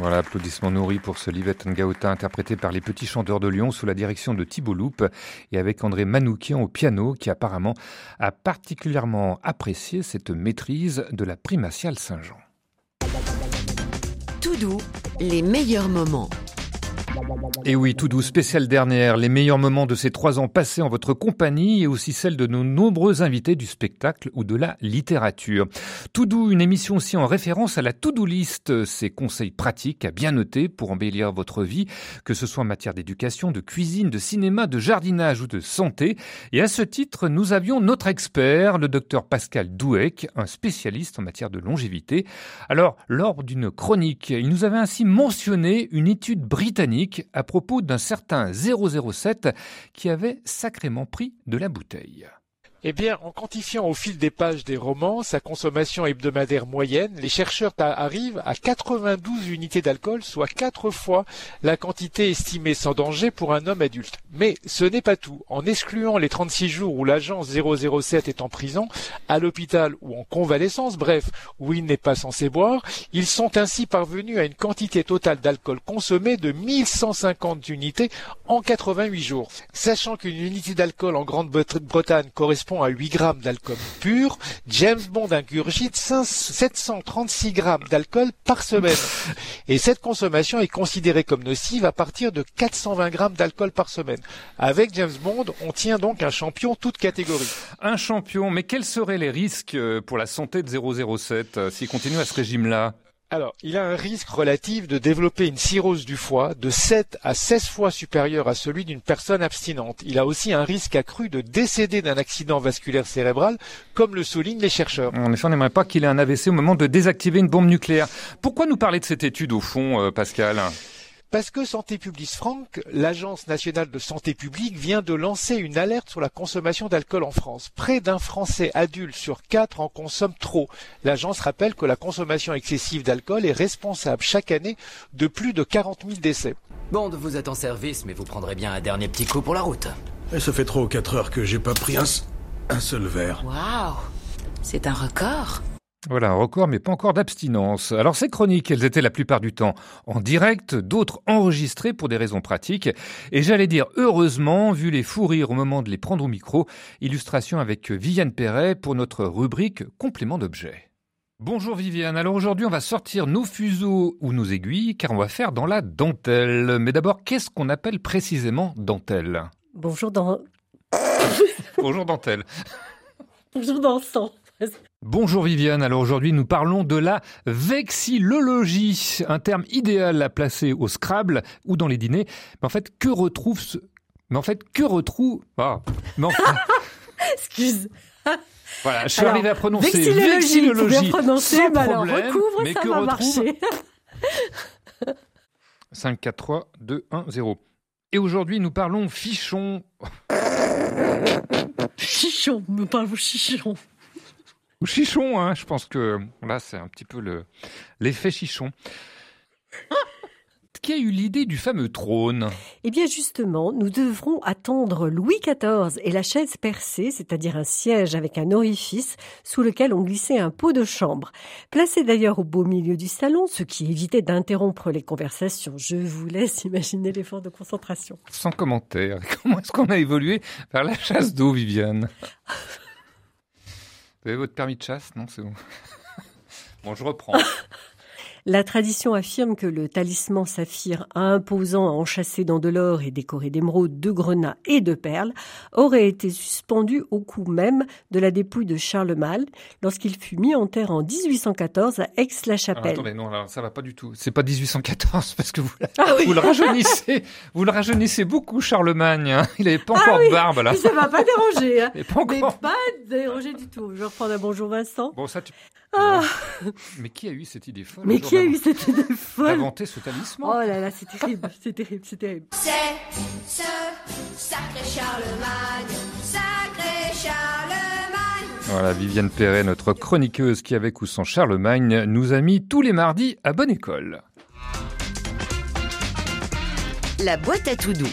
Voilà, applaudissements nourris pour ce Livette Ngauta interprété par les petits chanteurs de Lyon sous la direction de Thibault Loup et avec André Manoukian au piano qui apparemment a particulièrement apprécié cette maîtrise de la primatiale Saint-Jean. Tout doux, les meilleurs moments. Et oui, tout doux, spécial dernière, les meilleurs moments de ces trois ans passés en votre compagnie et aussi celles de nos nombreux invités du spectacle ou de la littérature. Tout doux, une émission aussi en référence à la to-do list, ces conseils pratiques à bien noter pour embellir votre vie, que ce soit en matière d'éducation, de cuisine, de cinéma, de jardinage ou de santé. Et à ce titre, nous avions notre expert, le docteur Pascal Douek, un spécialiste en matière de longévité. Alors, lors d'une chronique, il nous avait ainsi mentionné une étude britannique à propos d'un certain 007 qui avait sacrément pris de la bouteille. Eh bien, en quantifiant au fil des pages des romans sa consommation hebdomadaire moyenne, les chercheurs arrivent à 92 unités d'alcool, soit quatre fois la quantité estimée sans danger pour un homme adulte. Mais ce n'est pas tout. En excluant les 36 jours où l'agent 007 est en prison, à l'hôpital ou en convalescence, bref, où il n'est pas censé boire, ils sont ainsi parvenus à une quantité totale d'alcool consommé de 1150 unités en 88 jours. Sachant qu'une unité d'alcool en Grande-Bretagne correspond à 8 grammes d'alcool pur, James Bond ingurgite 736 grammes d'alcool par semaine. Et cette consommation est considérée comme nocive à partir de 420 grammes d'alcool par semaine. Avec James Bond, on tient donc un champion toute catégorie. Un champion, mais quels seraient les risques euh, pour la santé de 007 euh, s'il continue à ce régime-là? Alors, il a un risque relatif de développer une cirrhose du foie de 7 à 16 fois supérieur à celui d'une personne abstinente. Il a aussi un risque accru de décéder d'un accident vasculaire cérébral, comme le soulignent les chercheurs. En effet, on n'aimerait pas qu'il ait un AVC au moment de désactiver une bombe nucléaire. Pourquoi nous parler de cette étude au fond, euh, Pascal? Parce que Santé publique France, l'Agence nationale de santé publique, vient de lancer une alerte sur la consommation d'alcool en France. Près d'un Français adulte sur quatre en consomme trop. L'agence rappelle que la consommation excessive d'alcool est responsable chaque année de plus de 40 000 décès. Bon, vous êtes en service, mais vous prendrez bien un dernier petit coup pour la route. Et ça fait trop 4 heures que j'ai pas pris un, un seul verre. Waouh C'est un record voilà, un record, mais pas encore d'abstinence. Alors ces chroniques, elles étaient la plupart du temps en direct, d'autres enregistrées pour des raisons pratiques. Et j'allais dire heureusement, vu les fous rires au moment de les prendre au micro, illustration avec Viviane Perret pour notre rubrique complément d'objet. Bonjour Viviane, alors aujourd'hui on va sortir nos fuseaux ou nos aiguilles car on va faire dans la dentelle. Mais d'abord, qu'est-ce qu'on appelle précisément dentelle? Bonjour dans... Bonjour dentelle. Bonjour dansant. Bonjour Viviane, alors aujourd'hui nous parlons de la vexillologie, un terme idéal à placer au Scrabble ou dans les dîners. Mais en fait, que retrouve ce... Mais en fait, que retrouve... Ah, mais Excuse. Voilà, je suis arrivé à prononcer vexillologie, bien prononcer, sans problème, recouvre, mais ça que va retrouve... marcher. 5, 4, 3, 2, 1, 0. Et aujourd'hui, nous parlons fichon. Chichon, nous parlons chichon chichon, hein. je pense que là c'est un petit peu le l'effet chichon. Qui a eu l'idée du fameux trône? Eh bien justement, nous devrons attendre Louis XIV et la chaise percée, c'est-à-dire un siège avec un orifice sous lequel on glissait un pot de chambre. Placé d'ailleurs au beau milieu du salon, ce qui évitait d'interrompre les conversations. Je vous laisse imaginer l'effort de concentration. Sans commentaire, comment est-ce qu'on a évolué vers la chasse d'eau, Viviane? vous avez votre permis de chasse Non, c'est bon. bon, je reprends. La tradition affirme que le talisman saphir imposant à enchasser dans de l'or et décoré d'émeraudes, de grenats et de perles aurait été suspendu au cou même de la dépouille de Charlemagne lorsqu'il fut mis en terre en 1814 à Aix-la-Chapelle. attendez, non, ça va pas du tout. C'est pas 1814 parce que vous, ah vous le rajeunissez, vous le rajeunissez beaucoup Charlemagne. Hein. Il avait pas ah encore de barbe là. Ça va pas déranger. Hein. pas encore. Mais pas déranger du tout. Je reprends un bonjour Vincent. Bon ça tu. Ah. Mais qui a eu cette idée folle Mais qui a eu cette idée folle D'inventer ce talisman Oh là là, c'est terrible, c'est terrible, c'est terrible. C'est ce sacré Charlemagne, sacré Charlemagne. Voilà, Viviane Perret, notre chroniqueuse qui, avec ou sans Charlemagne, nous a mis tous les mardis à bonne école. La boîte à tout doux.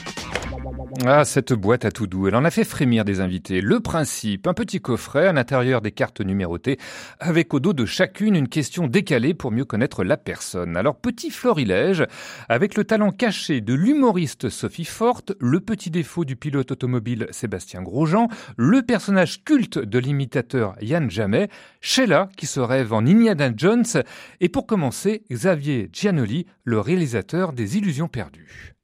Ah, cette boîte à tout doux, elle en a fait frémir des invités. Le principe, un petit coffret à l'intérieur des cartes numérotées, avec au dos de chacune une question décalée pour mieux connaître la personne. Alors, petit florilège, avec le talent caché de l'humoriste Sophie Forte, le petit défaut du pilote automobile Sébastien Grosjean, le personnage culte de l'imitateur Yann Jamet, Sheila, qui se rêve en Indiana Jones, et pour commencer, Xavier Giannoli, le réalisateur des Illusions perdues.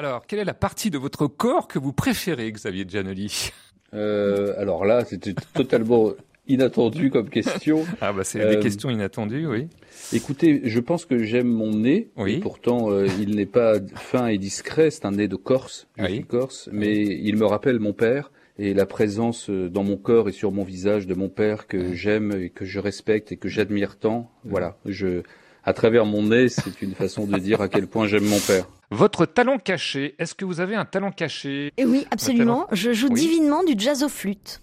Alors, quelle est la partie de votre corps que vous préférez, Xavier Giannoli? Euh, Alors là, c'était totalement inattendu comme question. Ah bah c'est des euh, questions inattendues, oui. Écoutez, je pense que j'aime mon nez. Oui. pourtant, euh, il n'est pas fin et discret. C'est un nez de Corse. Je suis Corse, mais il me rappelle mon père et la présence dans mon corps et sur mon visage de mon père que j'aime et que je respecte et que j'admire tant. Voilà, je à travers mon nez, c'est une façon de dire à quel point j'aime mon père. Votre talent caché, est-ce que vous avez un talent caché Et eh Oui, absolument. Je joue divinement du jazz au flûte.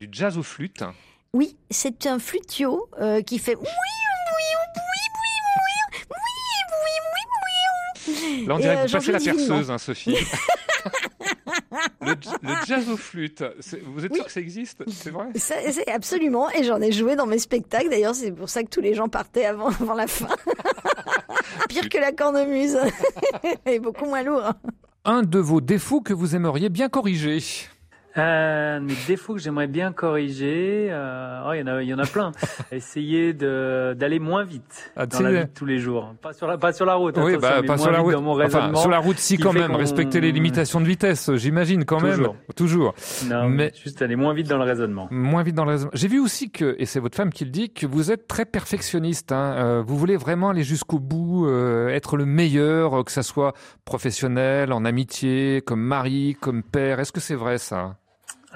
Du jazz au flûte Oui, c'est un flutio euh, qui fait oui, oui, oui, oui, oui, oui, oui, oui. Là, on dirait que vous passez la perceuse, hein, Sophie. Le, jazz au flûte, vous êtes sûr que ça existe? C'est vrai? C'est absolument, et j'en ai joué dans mes spectacles. D'ailleurs, c'est pour ça que tous les gens partaient avant, avant la fin. Pire que la cornemuse. et beaucoup moins lourd. Un de vos défauts que vous aimeriez bien corriger euh, Mes défauts que j'aimerais bien corriger, euh, oh, il y en a, il y en a plein. Essayer de d'aller moins vite ah, dans la vie de tous les jours, pas sur la pas sur la route. Oui, bah, pas sur la route. Dans mon enfin, sur la route, si quand même, respecter les limitations de vitesse, j'imagine quand même. Toujours. Non, mais juste aller moins vite dans le raisonnement. Moins vite dans le raisonnement. J'ai vu aussi que, et c'est votre femme qui le dit, que vous êtes très perfectionniste. Hein. Euh, vous voulez vraiment aller jusqu'au bout, euh, être le meilleur, que ça soit professionnel, en amitié, comme mari, comme père. Est-ce que c'est vrai ça?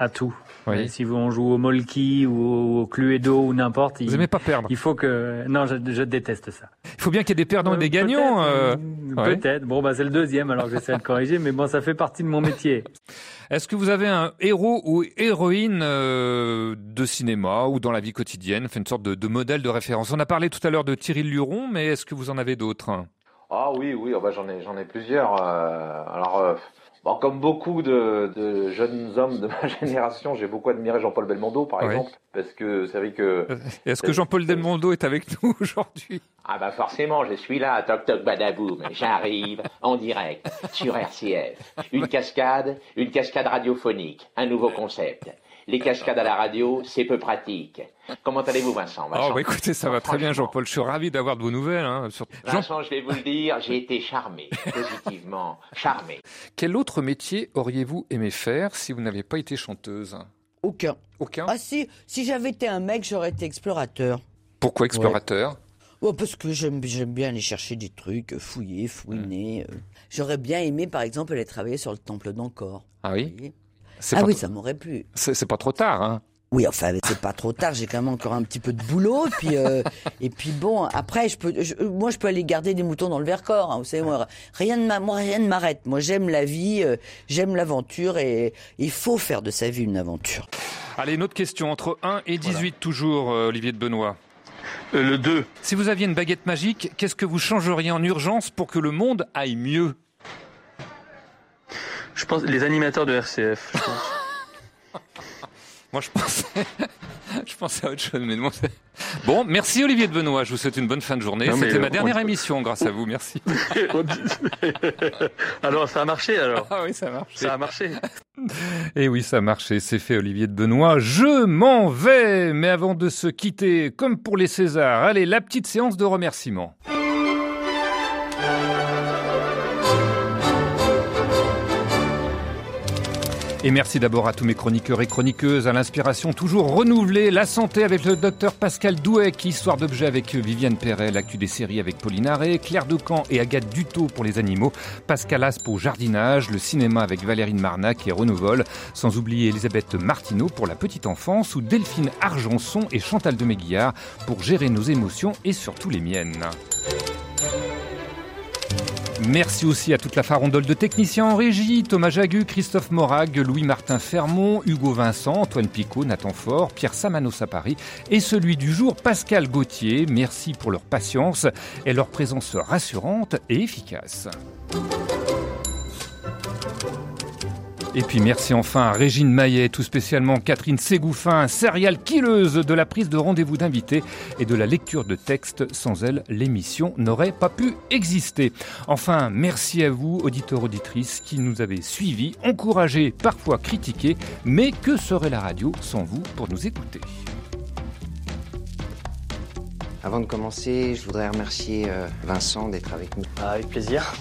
À tout. Oui. Si vous on joue au Molki ou au Cluedo ou n'importe, vous n'aimez pas perdre. Il faut que non, je, je déteste ça. Il faut bien qu'il y ait des perdants et des euh, gagnants. Euh... Peut-être. Bon bah c'est le deuxième alors que j'essaie de corriger, mais bon ça fait partie de mon métier. Est-ce que vous avez un héros ou héroïne euh, de cinéma ou dans la vie quotidienne, fait une sorte de, de, modèle de référence On a parlé tout à l'heure de Thierry Luron, mais est-ce que vous en avez d'autres? Ah oui, oui, oh, bah, j'en ai, j'en ai plusieurs. Euh, alors. Bon, comme beaucoup de, de, jeunes hommes de ma génération, j'ai beaucoup admiré Jean-Paul Belmondo, par exemple, parce que c'est vrai que. Euh, est-ce que Jean-Paul Belmondo est avec nous aujourd'hui? Ah bah forcément, je suis là, toc toc badaboum, j'arrive en direct sur RCF. Une cascade, une cascade radiophonique, un nouveau concept. Les cascades à la radio, c'est peu pratique. Comment allez-vous, Vincent, Vincent? Oh, bah, écoutez, ça va très bien, Jean-Paul. Je suis ravi d'avoir de vos nouvelles. Hein, Vincent, je vais vous le dire, j'ai été charmé, positivement charmé. Quel autre métier auriez-vous aimé faire si vous n'aviez pas été chanteuse? Aucun. Aucun? Ah si, si j'avais été un mec, j'aurais été explorateur. Pourquoi explorateur? Oh, parce que j'aime bien aller chercher des trucs, fouiller, fouiner. Euh. J'aurais bien aimé, par exemple, aller travailler sur le temple d'Ancor. Ah oui? Ah oui, ça m'aurait plu. C'est pas trop tard, hein oui, enfin, c'est pas trop tard. J'ai quand même encore un petit peu de boulot. Et puis, euh, et puis bon, après, je peux, moi, je peux aller garder des moutons dans le Vercors. Hein, vous savez, moi, rien ne moi, rien ne m'arrête. Moi, j'aime la vie, euh, j'aime l'aventure, et il faut faire de sa vie une aventure. Allez, une autre question entre 1 et 18 toujours, euh, Olivier de Benoît. le 2. Si vous aviez une baguette magique, qu'est-ce que vous changeriez en urgence pour que le monde aille mieux? Je pense les animateurs de RCF. Je pense. Moi, je pensais, je pensais à autre chose, mais bon, bon, merci Olivier de Benoît. Je vous souhaite une bonne fin de journée. C'était ma dernière émission, grâce à vous. Merci. alors, ça a marché, alors. Ah oui, ça a marché. Ça a marché. Et oui, ça a marché. C'est fait, Olivier de Benoît. Je m'en vais. Mais avant de se quitter, comme pour les Césars, allez, la petite séance de remerciements. Et merci d'abord à tous mes chroniqueurs et chroniqueuses, à l'inspiration toujours renouvelée, la santé avec le docteur Pascal Douek, histoire d'objet avec Viviane Perret, l'actu des séries avec Pauline Arré, Claire Decamp et Agathe Dutot pour les animaux, Pascal Aspe au jardinage, le cinéma avec Valérine Marnac et Renaud sans oublier Elisabeth Martineau pour la petite enfance ou Delphine Argenson et Chantal de Méguillard pour gérer nos émotions et surtout les miennes. Merci aussi à toute la farandole de techniciens en régie, Thomas Jagu, Christophe Morag, Louis-Martin Fermont, Hugo Vincent, Antoine Picot, Nathan Fort, Pierre Samanos à Paris et celui du jour, Pascal Gauthier. Merci pour leur patience et leur présence rassurante et efficace. Et puis merci enfin à Régine Maillet, tout spécialement Catherine Ségouffin, serial killeuse de la prise de rendez-vous d'invités et de la lecture de textes. Sans elle, l'émission n'aurait pas pu exister. Enfin, merci à vous, auditeurs, auditrices, qui nous avez suivis, encouragés, parfois critiqués. Mais que serait la radio sans vous pour nous écouter? Avant de commencer, je voudrais remercier euh, Vincent d'être avec nous. Ah, avec plaisir.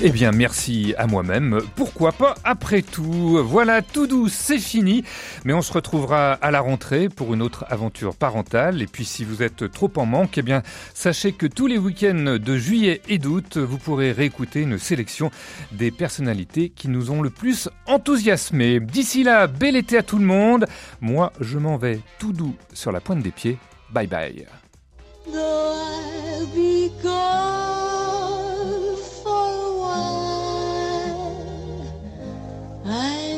Eh bien, merci à moi-même. Pourquoi pas après tout? Voilà, tout doux, c'est fini. Mais on se retrouvera à la rentrée pour une autre aventure parentale. Et puis, si vous êtes trop en manque, eh bien, sachez que tous les week-ends de juillet et d'août, vous pourrez réécouter une sélection des personnalités qui nous ont le plus enthousiasmés. D'ici là, bel été à tout le monde. Moi, je m'en vais tout doux sur la pointe des pieds. Bye bye. Bye.